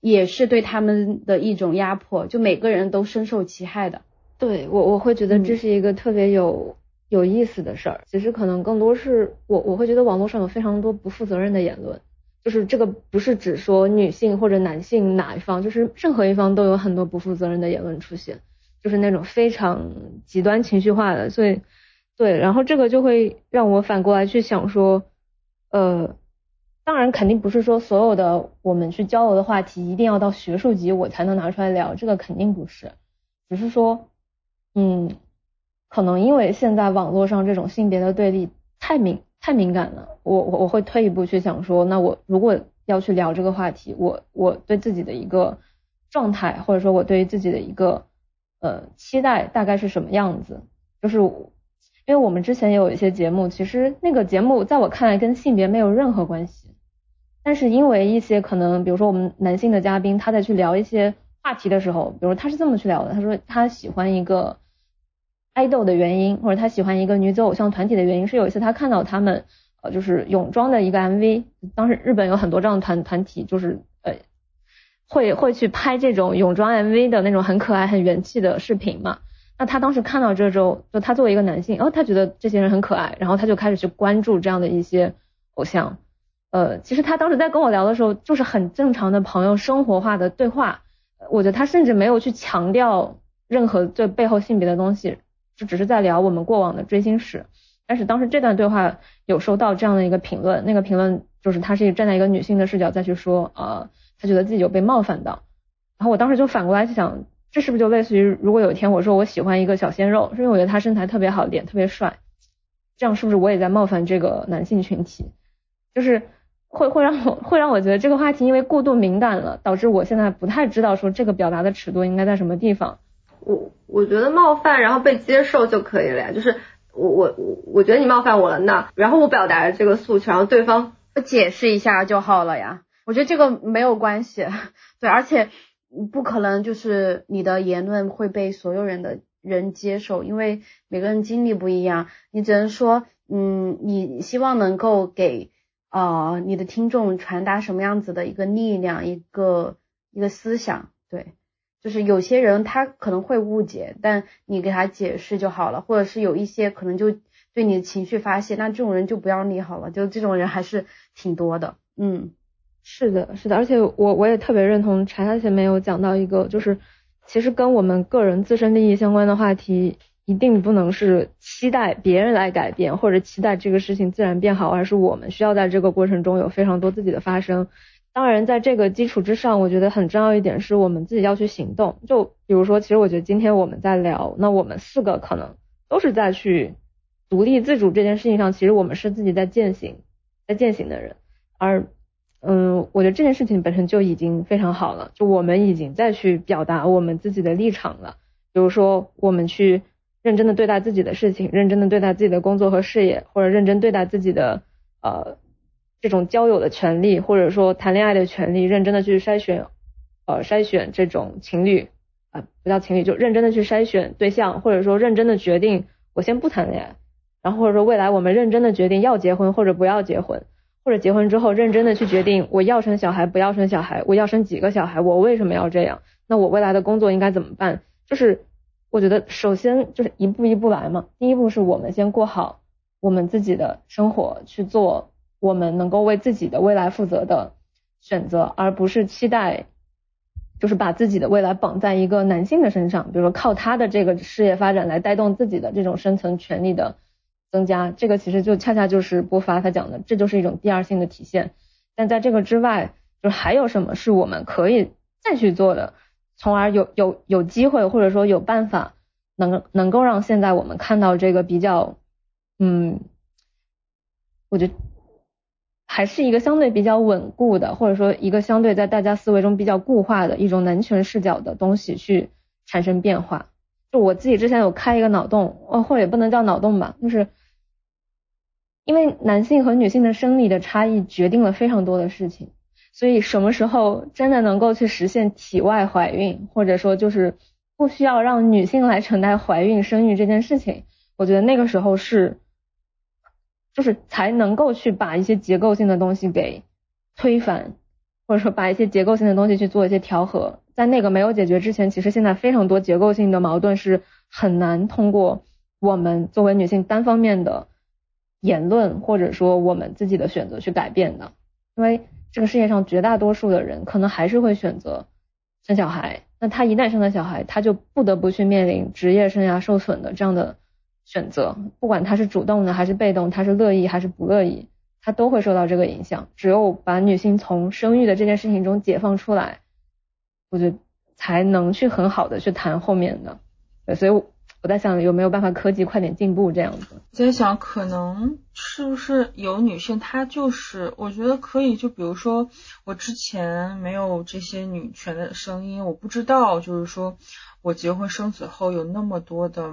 也是对他们的一种压迫，就每个人都深受其害的。对我我会觉得这是一个特别有有意思的事儿，其实可能更多是我我会觉得网络上有非常多不负责任的言论。就是这个不是只说女性或者男性哪一方，就是任何一方都有很多不负责任的言论出现，就是那种非常极端情绪化的，所以对，然后这个就会让我反过来去想说，呃，当然肯定不是说所有的我们去交流的话题一定要到学术级我才能拿出来聊，这个肯定不是，只是说，嗯，可能因为现在网络上这种性别的对立太敏。太敏感了，我我我会退一步去想说，那我如果要去聊这个话题，我我对自己的一个状态，或者说我对于自己的一个呃期待大概是什么样子？就是因为我们之前也有一些节目，其实那个节目在我看来跟性别没有任何关系，但是因为一些可能，比如说我们男性的嘉宾他在去聊一些话题的时候，比如他是这么去聊的，他说他喜欢一个。爱豆的原因，或者他喜欢一个女子偶像团体的原因，是有一次他看到他们呃就是泳装的一个 MV，当时日本有很多这样的团团体，就是呃会会去拍这种泳装 MV 的那种很可爱很元气的视频嘛。那他当时看到这之后，就他作为一个男性，哦他觉得这些人很可爱，然后他就开始去关注这样的一些偶像。呃，其实他当时在跟我聊的时候，就是很正常的朋友生活化的对话，我觉得他甚至没有去强调任何这背后性别的东西。就只是在聊我们过往的追星史，但是当时这段对话有收到这样的一个评论，那个评论就是他是站在一个女性的视角再去说，呃，他觉得自己有被冒犯到，然后我当时就反过来去想，这是不是就类似于如果有一天我说我喜欢一个小鲜肉，是因为我觉得他身材特别好，脸特别帅，这样是不是我也在冒犯这个男性群体？就是会会让我会让我觉得这个话题因为过度敏感了，导致我现在不太知道说这个表达的尺度应该在什么地方。我我觉得冒犯然后被接受就可以了呀，就是我我我我觉得你冒犯我了，那然后我表达了这个诉求，然后对方解释一下就好了呀。我觉得这个没有关系，对，而且不可能就是你的言论会被所有人的人接受，因为每个人经历不一样，你只能说，嗯，你希望能够给呃你的听众传达什么样子的一个力量，一个一个思想，对。就是有些人他可能会误解，但你给他解释就好了，或者是有一些可能就对你的情绪发泄，那这种人就不要理好了，就这种人还是挺多的。嗯，是的，是的，而且我我也特别认同查查前面有讲到一个，就是其实跟我们个人自身利益相关的话题，一定不能是期待别人来改变，或者期待这个事情自然变好，而是我们需要在这个过程中有非常多自己的发生。当然，在这个基础之上，我觉得很重要一点是我们自己要去行动。就比如说，其实我觉得今天我们在聊，那我们四个可能都是在去独立自主这件事情上，其实我们是自己在践行，在践行的人。而，嗯，我觉得这件事情本身就已经非常好了，就我们已经在去表达我们自己的立场了。比如说，我们去认真的对待自己的事情，认真的对待自己的工作和事业，或者认真对待自己的呃。这种交友的权利，或者说谈恋爱的权利，认真的去筛选，呃，筛选这种情侣，啊，不叫情侣，就认真的去筛选对象，或者说认真的决定我先不谈恋爱，然后或者说未来我们认真的决定要结婚或者不要结婚，或者结婚之后认真的去决定我要生小孩不要生小孩，我要生几个小孩，我为什么要这样？那我未来的工作应该怎么办？就是我觉得首先就是一步一步来嘛，第一步是我们先过好我们自己的生活，去做。我们能够为自己的未来负责的选择，而不是期待，就是把自己的未来绑在一个男性的身上，比如说靠他的这个事业发展来带动自己的这种生存权利的增加，这个其实就恰恰就是波发他讲的，这就是一种第二性的体现。但在这个之外，就还有什么是我们可以再去做的，从而有有有机会或者说有办法能能够让现在我们看到这个比较，嗯，我觉得还是一个相对比较稳固的，或者说一个相对在大家思维中比较固化的一种男权视角的东西去产生变化。就我自己之前有开一个脑洞，哦，或者也不能叫脑洞吧，就是因为男性和女性的生理的差异决定了非常多的事情。所以什么时候真的能够去实现体外怀孕，或者说就是不需要让女性来承担怀孕生育这件事情，我觉得那个时候是，就是才能够去把一些结构性的东西给推翻，或者说把一些结构性的东西去做一些调和。在那个没有解决之前，其实现在非常多结构性的矛盾是很难通过我们作为女性单方面的言论，或者说我们自己的选择去改变的，因为。这个世界上绝大多数的人可能还是会选择生小孩，那他一旦生了小孩，他就不得不去面临职业生涯受损的这样的选择，不管他是主动的还是被动，他是乐意还是不乐意，他都会受到这个影响。只有把女性从生育的这件事情中解放出来，我觉得才能去很好的去谈后面的。对，所以。我在想有没有办法科技快点进步这样子。在想可能是不是有女性她就是，我觉得可以，就比如说我之前没有这些女权的声音，我不知道就是说我结婚生子后有那么多的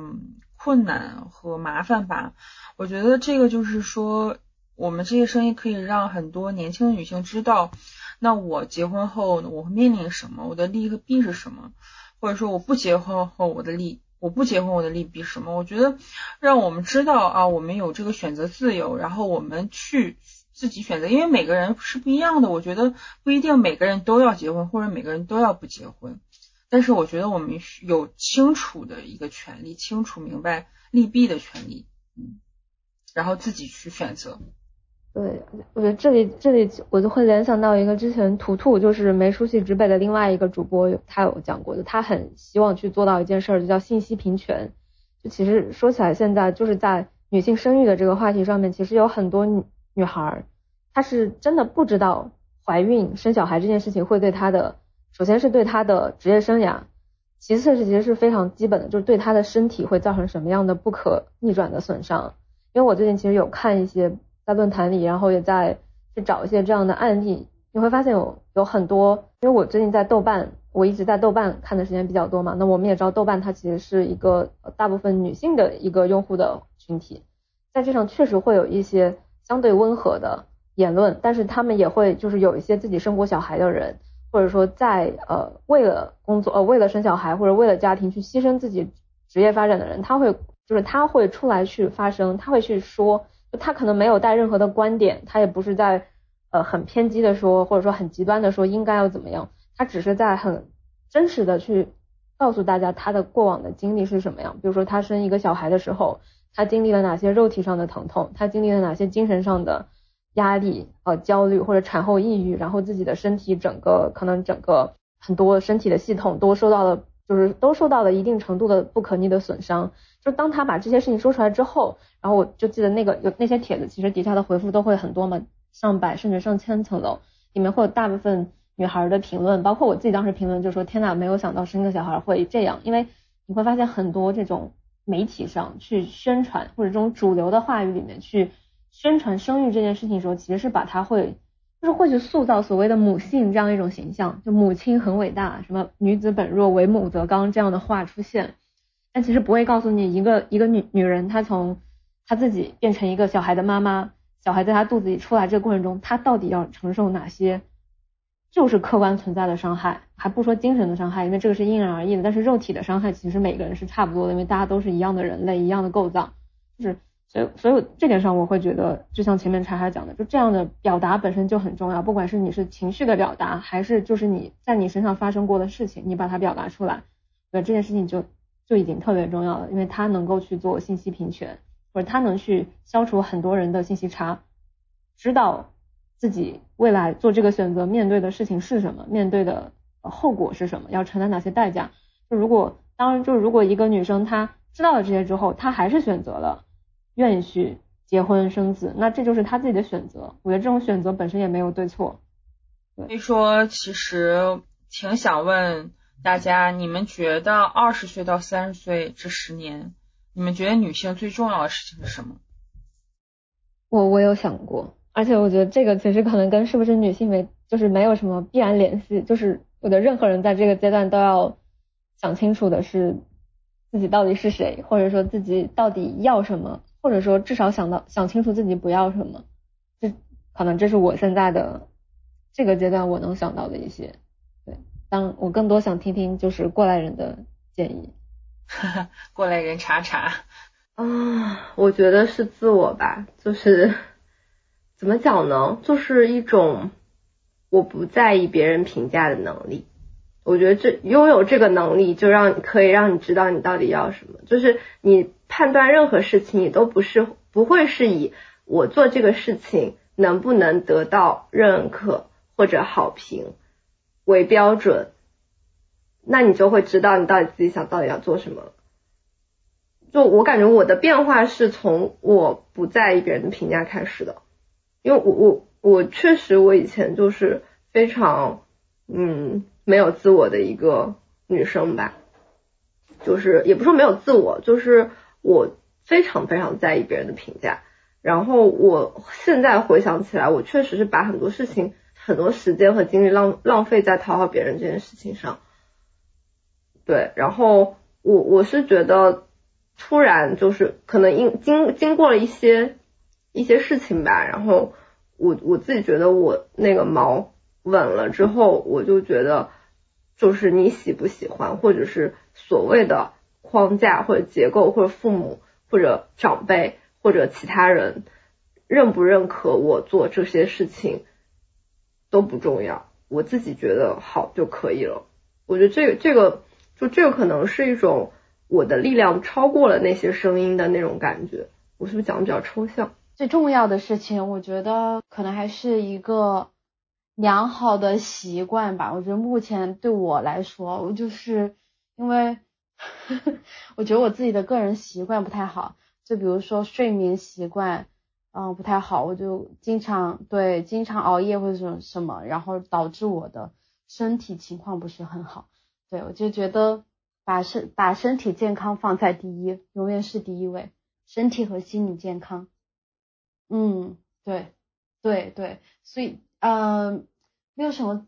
困难和麻烦吧。我觉得这个就是说我们这些声音可以让很多年轻的女性知道，那我结婚后我会面临什么，我的利和弊是什么，或者说我不结婚后我的利。我不结婚，我的利弊什么？我觉得让我们知道啊，我们有这个选择自由，然后我们去自己选择，因为每个人是不一样的。我觉得不一定每个人都要结婚，或者每个人都要不结婚。但是我觉得我们有清楚的一个权利，清楚明白利弊的权利，嗯，然后自己去选择。对，我觉得这里这里我就会联想到一个之前图图就是没出息直北的另外一个主播，他有讲过的，他很希望去做到一件事儿，就叫信息平权。就其实说起来，现在就是在女性生育的这个话题上面，其实有很多女女孩，她是真的不知道怀孕生小孩这件事情会对她的，首先是对他的职业生涯，其次是其实是非常基本的，就是对他的身体会造成什么样的不可逆转的损伤。因为我最近其实有看一些。在论坛里，然后也在去找一些这样的案例，你会发现有有很多，因为我最近在豆瓣，我一直在豆瓣看的时间比较多嘛，那我们也知道豆瓣它其实是一个大部分女性的一个用户的群体，在这上确实会有一些相对温和的言论，但是他们也会就是有一些自己生过小孩的人，或者说在呃为了工作呃为了生小孩或者为了家庭去牺牲自己职业发展的人，他会就是他会出来去发声，他会去说。他可能没有带任何的观点，他也不是在呃很偏激的说，或者说很极端的说应该要怎么样，他只是在很真实的去告诉大家他的过往的经历是什么样。比如说他生一个小孩的时候，他经历了哪些肉体上的疼痛，他经历了哪些精神上的压力呃焦虑或者产后抑郁，然后自己的身体整个可能整个很多身体的系统都受到了就是都受到了一定程度的不可逆的损伤。就当他把这些事情说出来之后，然后我就记得那个有那些帖子，其实底下的回复都会很多嘛，上百甚至上千层楼，里面会有大部分女孩的评论，包括我自己当时评论就说天呐，没有想到生个小孩会这样，因为你会发现很多这种媒体上去宣传或者这种主流的话语里面去宣传生育这件事情的时候，其实是把它会就是会去塑造所谓的母性这样一种形象，就母亲很伟大，什么女子本弱，为母则刚这样的话出现。但其实不会告诉你，一个一个女女人，她从她自己变成一个小孩的妈妈，小孩在她肚子里出来这个过程中，她到底要承受哪些，就是客观存在的伤害，还不说精神的伤害，因为这个是因人而异的。但是肉体的伤害，其实每个人是差不多的，因为大家都是一样的人类，一样的构造，就是所以所以这点上，我会觉得，就像前面柴海讲的，就这样的表达本身就很重要，不管是你是情绪的表达，还是就是你在你身上发生过的事情，你把它表达出来，那这件事情就。就已经特别重要了，因为它能够去做信息平权，或者它能去消除很多人的信息差，知道自己未来做这个选择面对的事情是什么，面对的后果是什么，要承担哪些代价。就如果当，就如果一个女生她知道了这些之后，她还是选择了愿意去结婚生子，那这就是他自己的选择。我觉得这种选择本身也没有对错。所以说，其实挺想问大家，你们觉得二十岁到三十岁这十年，你们觉得女性最重要的事情是什么？我我有想过，而且我觉得这个其实可能跟是不是女性没就是没有什么必然联系，就是我觉得任何人在这个阶段都要想清楚的是自己到底是谁，或者说自己到底要什么，或者说至少想到想清楚自己不要什么。这可能这是我现在的这个阶段我能想到的一些。对，当我更多想听听就是过来人的建议。过来人查查。啊，我觉得是自我吧，就是怎么讲呢？就是一种我不在意别人评价的能力。我觉得这拥有这个能力，就让可以让你知道你到底要什么。就是你判断任何事情，你都不是不会是以我做这个事情能不能得到认可或者好评为标准，那你就会知道你到底自己想到底要做什么。就我感觉我的变化是从我不在意别人的评价开始的，因为我我我确实我以前就是非常嗯没有自我的一个女生吧，就是也不说没有自我，就是我非常非常在意别人的评价，然后我现在回想起来，我确实是把很多事情很多时间和精力浪浪费在讨好别人这件事情上，对，然后我我是觉得。突然就是可能因经经过了一些一些事情吧，然后我我自己觉得我那个毛稳了之后，我就觉得就是你喜不喜欢，或者是所谓的框架或者结构，或者父母或者长辈或者其他人认不认可我做这些事情都不重要，我自己觉得好就可以了。我觉得这个这个就这个可能是一种。我的力量超过了那些声音的那种感觉，我是不是讲的比较抽象？最重要的事情，我觉得可能还是一个良好的习惯吧。我觉得目前对我来说，我就是因为 我觉得我自己的个人习惯不太好，就比如说睡眠习惯，嗯，不太好，我就经常对经常熬夜或者什什么，然后导致我的身体情况不是很好。对我就觉得。把身把身体健康放在第一，永远是第一位，身体和心理健康。嗯，对，对对，所以嗯，没有什么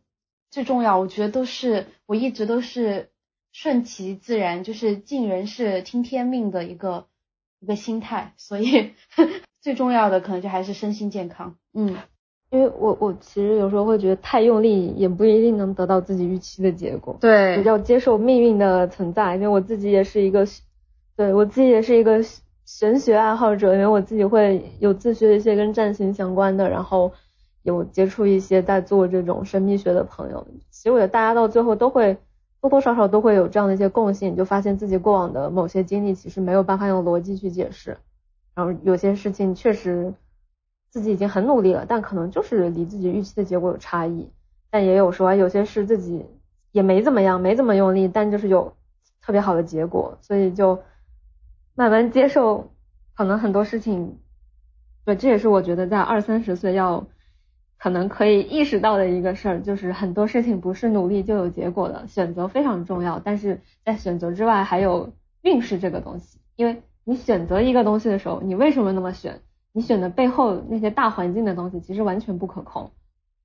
最重要，我觉得都是我一直都是顺其自然，就是尽人事听天命的一个一个心态，所以 最重要的可能就还是身心健康。嗯。因为我我其实有时候会觉得太用力也不一定能得到自己预期的结果，对，比较接受命运的存在。因为我自己也是一个，对我自己也是一个玄学爱好者，因为我自己会有自学一些跟占星相关的，然后有接触一些在做这种神秘学的朋友。其实我觉得大家到最后都会多多少少都会有这样的一些共性，就发现自己过往的某些经历其实没有办法用逻辑去解释，然后有些事情确实。自己已经很努力了，但可能就是离自己预期的结果有差异。但也有说有些事自己也没怎么样，没怎么用力，但就是有特别好的结果，所以就慢慢接受。可能很多事情，对，这也是我觉得在二三十岁要可能可以意识到的一个事儿，就是很多事情不是努力就有结果的，选择非常重要。但是在选择之外，还有运势这个东西，因为你选择一个东西的时候，你为什么那么选？你选的背后那些大环境的东西，其实完全不可控，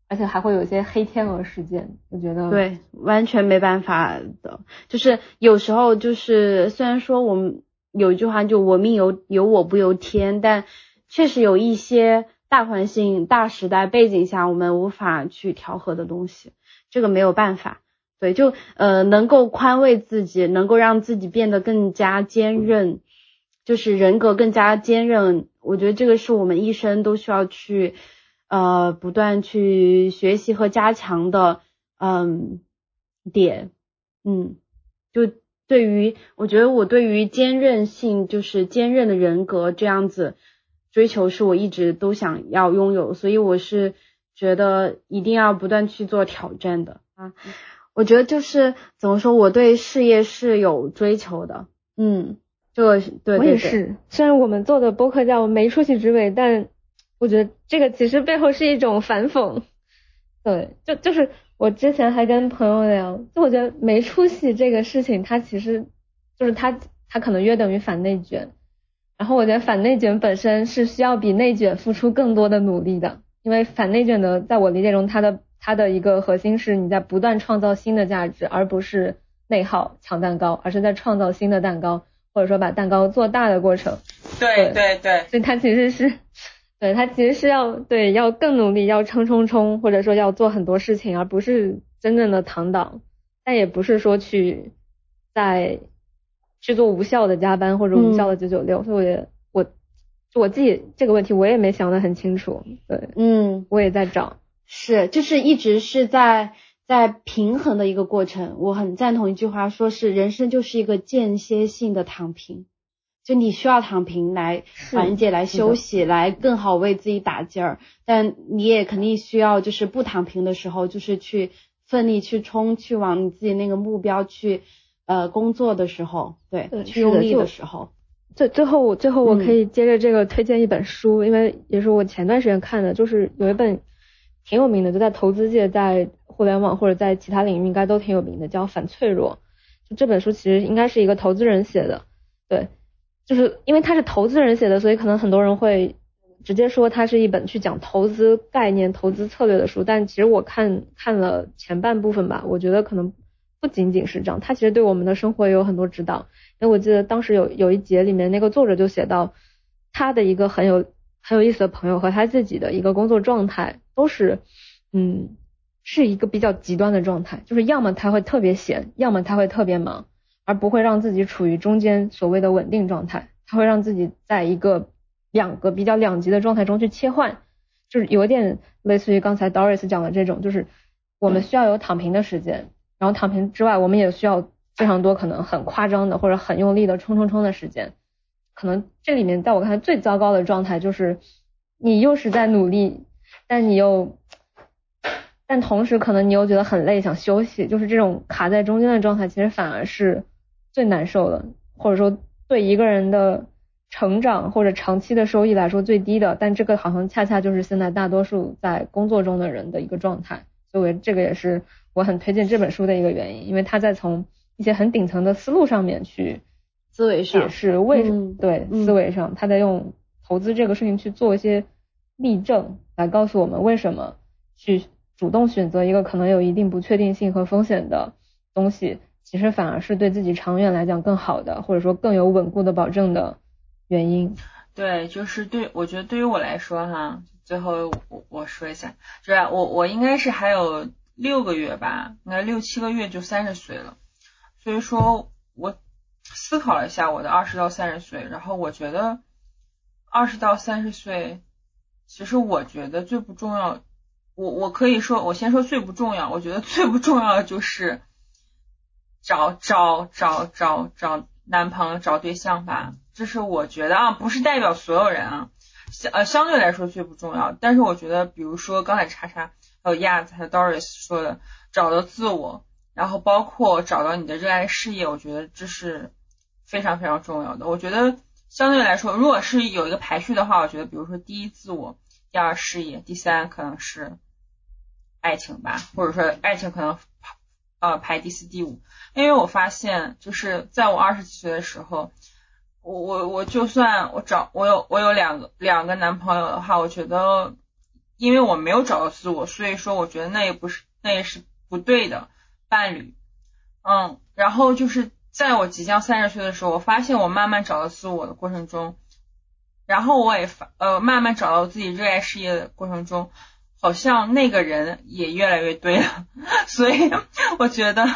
而且还会有一些黑天鹅事件。我觉得对，完全没办法的。就是有时候，就是虽然说我们有一句话，就我命由由我不由天，但确实有一些大环境、大时代背景下，我们无法去调和的东西，这个没有办法。对，就呃，能够宽慰自己，能够让自己变得更加坚韧。就是人格更加坚韧，我觉得这个是我们一生都需要去呃不断去学习和加强的嗯点，嗯，就对于我觉得我对于坚韧性就是坚韧的人格这样子追求是我一直都想要拥有，所以我是觉得一定要不断去做挑战的啊，我觉得就是怎么说我对事业是有追求的，嗯。就对，我也是。虽然我们做的播客叫没出息之美，但我觉得这个其实背后是一种反讽。对，就就是我之前还跟朋友聊，就我觉得没出息这个事情，它其实就是它它可能约等于反内卷。然后我觉得反内卷本身是需要比内卷付出更多的努力的，因为反内卷的，在我理解中，它的它的一个核心是你在不断创造新的价值，而不是内耗抢蛋糕，而是在创造新的蛋糕，或者说把蛋糕做大的过程。对对对，所以它其实是，对它其实是要对要更努力，要冲冲冲，或者说要做很多事情，而不是真正的躺倒，但也不是说去在。去做无效的加班或者无效的九九六，所以我也我就我自己这个问题我也没想得很清楚，对，嗯，我也在找，是就是一直是在在平衡的一个过程。我很赞同一句话，说是人生就是一个间歇性的躺平，就你需要躺平来缓解、来休息、来更好为自己打劲儿，但你也肯定需要就是不躺平的时候，就是去奋力去冲，去往你自己那个目标去。呃，工作的时候，对，去用力的时候，最最后我最后我可以接着这个推荐一本书，因为也是我前段时间看的，就是有一本挺有名的，就在投资界，在互联网或者在其他领域应该都挺有名的，叫《反脆弱》。就这本书其实应该是一个投资人写的，对，就是因为他是投资人写的，所以可能很多人会直接说它是一本去讲投资概念、投资策略的书，但其实我看看了前半部分吧，我觉得可能。不仅仅是这样，他其实对我们的生活也有很多指导。因为我记得当时有有一节里面，那个作者就写到，他的一个很有很有意思的朋友和他自己的一个工作状态都是，嗯，是一个比较极端的状态，就是要么他会特别闲，要么他会特别忙，而不会让自己处于中间所谓的稳定状态。他会让自己在一个两个比较两极的状态中去切换，就是有点类似于刚才 Doris 讲的这种，就是我们需要有躺平的时间。然后躺平之外，我们也需要非常多可能很夸张的或者很用力的冲冲冲的时间。可能这里面在我看来最糟糕的状态就是，你又是在努力，但你又，但同时可能你又觉得很累想休息，就是这种卡在中间的状态，其实反而是最难受的，或者说对一个人的成长或者长期的收益来说最低的。但这个好像恰恰就是现在大多数在工作中的人的一个状态，所以这个也是。我很推荐这本书的一个原因，因为他在从一些很顶层的思路上面去思维解释为什么对思维上，他在用投资这个事情去做一些例证，来告诉我们为什么去主动选择一个可能有一定不确定性和风险的东西，其实反而是对自己长远来讲更好的，或者说更有稳固的保证的原因。对，就是对我觉得对于我来说哈，最后我我说一下，就是我我应该是还有。六个月吧，应该六七个月就三十岁了。所以说我思考了一下我的二十到三十岁，然后我觉得二十到三十岁，其实我觉得最不重要，我我可以说我先说最不重要，我觉得最不重要的就是找找找找找男朋友找对象吧，这是我觉得啊，不是代表所有人啊，相呃相对来说最不重要。但是我觉得，比如说刚才叉叉。还有亚子，还有 Doris 说的，找到自我，然后包括找到你的热爱事业，我觉得这是非常非常重要的。我觉得相对来说，如果是有一个排序的话，我觉得比如说第一自我，第二事业，第三可能是爱情吧，或者说爱情可能呃排第四、第五。因为我发现，就是在我二十几岁的时候，我我我就算我找我有我有两个两个男朋友的话，我觉得。因为我没有找到自我，所以说我觉得那也不是，那也是不对的伴侣。嗯，然后就是在我即将三十岁的时候，我发现我慢慢找到自我的过程中，然后我也发呃慢慢找到自己热爱事业的过程中，好像那个人也越来越对了。所以我觉得，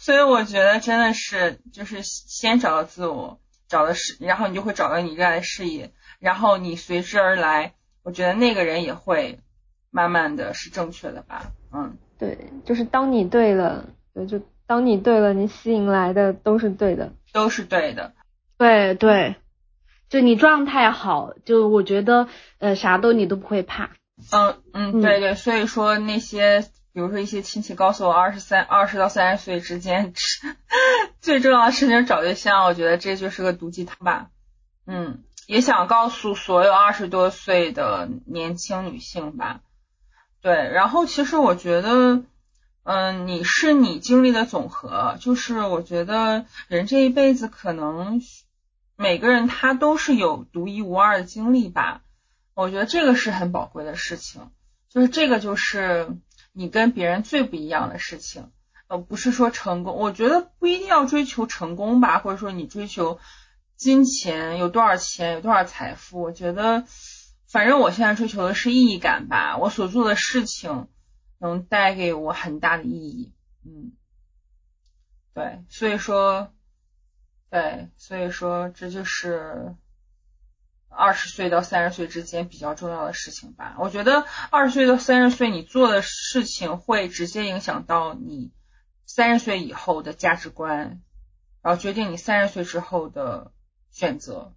所以我觉得真的是就是先找到自我，找到是，然后你就会找到你热爱的事业，然后你随之而来。我觉得那个人也会慢慢的是正确的吧，嗯，对，就是当你对了，就当你对了，你吸引来的都是对的，都是对的，对对，就你状态好，就我觉得呃啥都你都不会怕，嗯嗯，对对，所以说那些比如说一些亲戚告诉我二十三二十到三十岁之间 最重要的事情找对象，我觉得这就是个毒鸡汤吧，嗯。也想告诉所有二十多岁的年轻女性吧，对，然后其实我觉得，嗯，你是你经历的总和，就是我觉得人这一辈子可能每个人他都是有独一无二的经历吧，我觉得这个是很宝贵的事情，就是这个就是你跟别人最不一样的事情，呃，不是说成功，我觉得不一定要追求成功吧，或者说你追求金钱有多少钱有多少财富，我觉得。反正我现在追求的是意义感吧，我所做的事情能带给我很大的意义，嗯，对，所以说，对，所以说这就是二十岁到三十岁之间比较重要的事情吧。我觉得二十岁到三十岁你做的事情会直接影响到你三十岁以后的价值观，然后决定你三十岁之后的选择，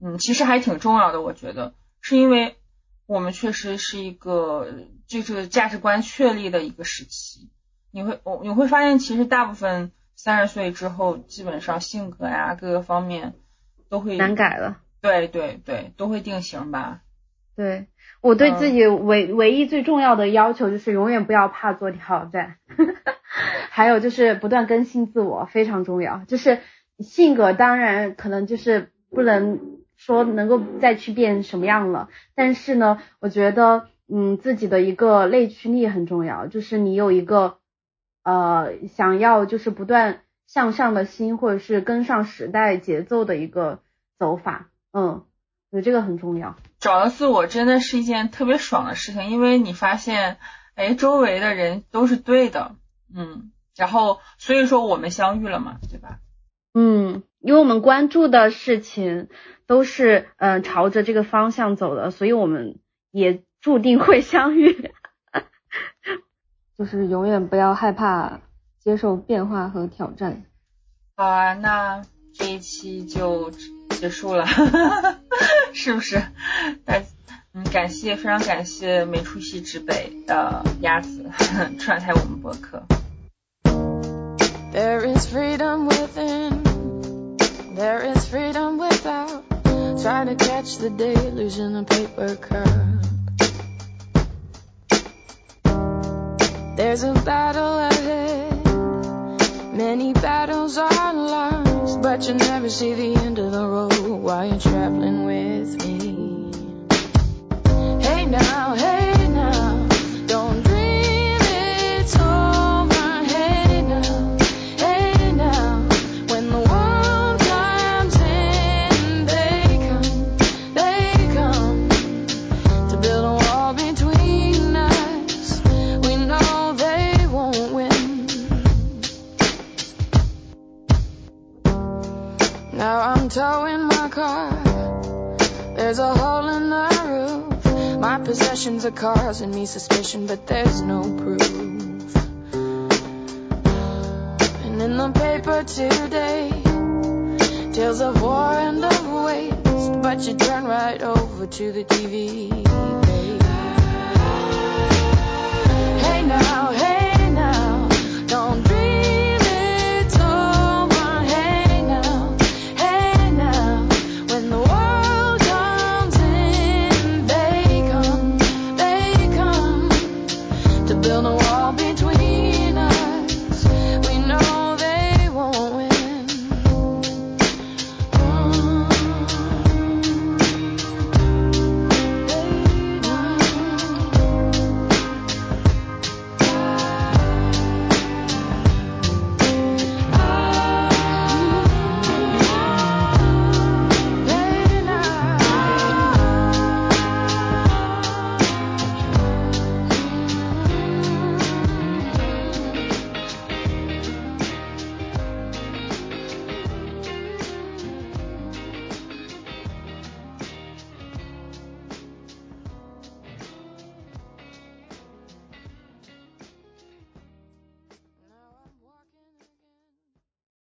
嗯，其实还挺重要的，我觉得。是因为我们确实是一个就是价值观确立的一个时期，你会我你会发现，其实大部分三十岁之后，基本上性格呀各个方面都会难改了。对对对，都会定型吧。对我对自己唯唯一最重要的要求就是永远不要怕做挑战，还有就是不断更新自我非常重要。就是性格当然可能就是不能。说能够再去变什么样了，但是呢，我觉得，嗯，自己的一个内驱力很重要，就是你有一个，呃，想要就是不断向上的心，或者是跟上时代节奏的一个走法，嗯，我觉得这个很重要。找到自我真的是一件特别爽的事情，因为你发现，哎，周围的人都是对的，嗯，然后所以说我们相遇了嘛，嗯，因为我们关注的事情。都是嗯朝着这个方向走的，所以我们也注定会相遇。就是永远不要害怕接受变化和挑战。好啊，那这一期就结束了，是不是？感嗯感谢非常感谢没出息之北的鸭子 串台我们博客。There is freedom within, there is freedom without. Trying to catch the deluge in a paper cup. There's a battle ahead, many battles are lost, but you never see the end of the road while you're traveling with me. Hey now, hey There's a hole in the roof. My possessions are causing me suspicion, but there's no proof. And in the paper today, tales of war and of waste. But you turn right over to the TV.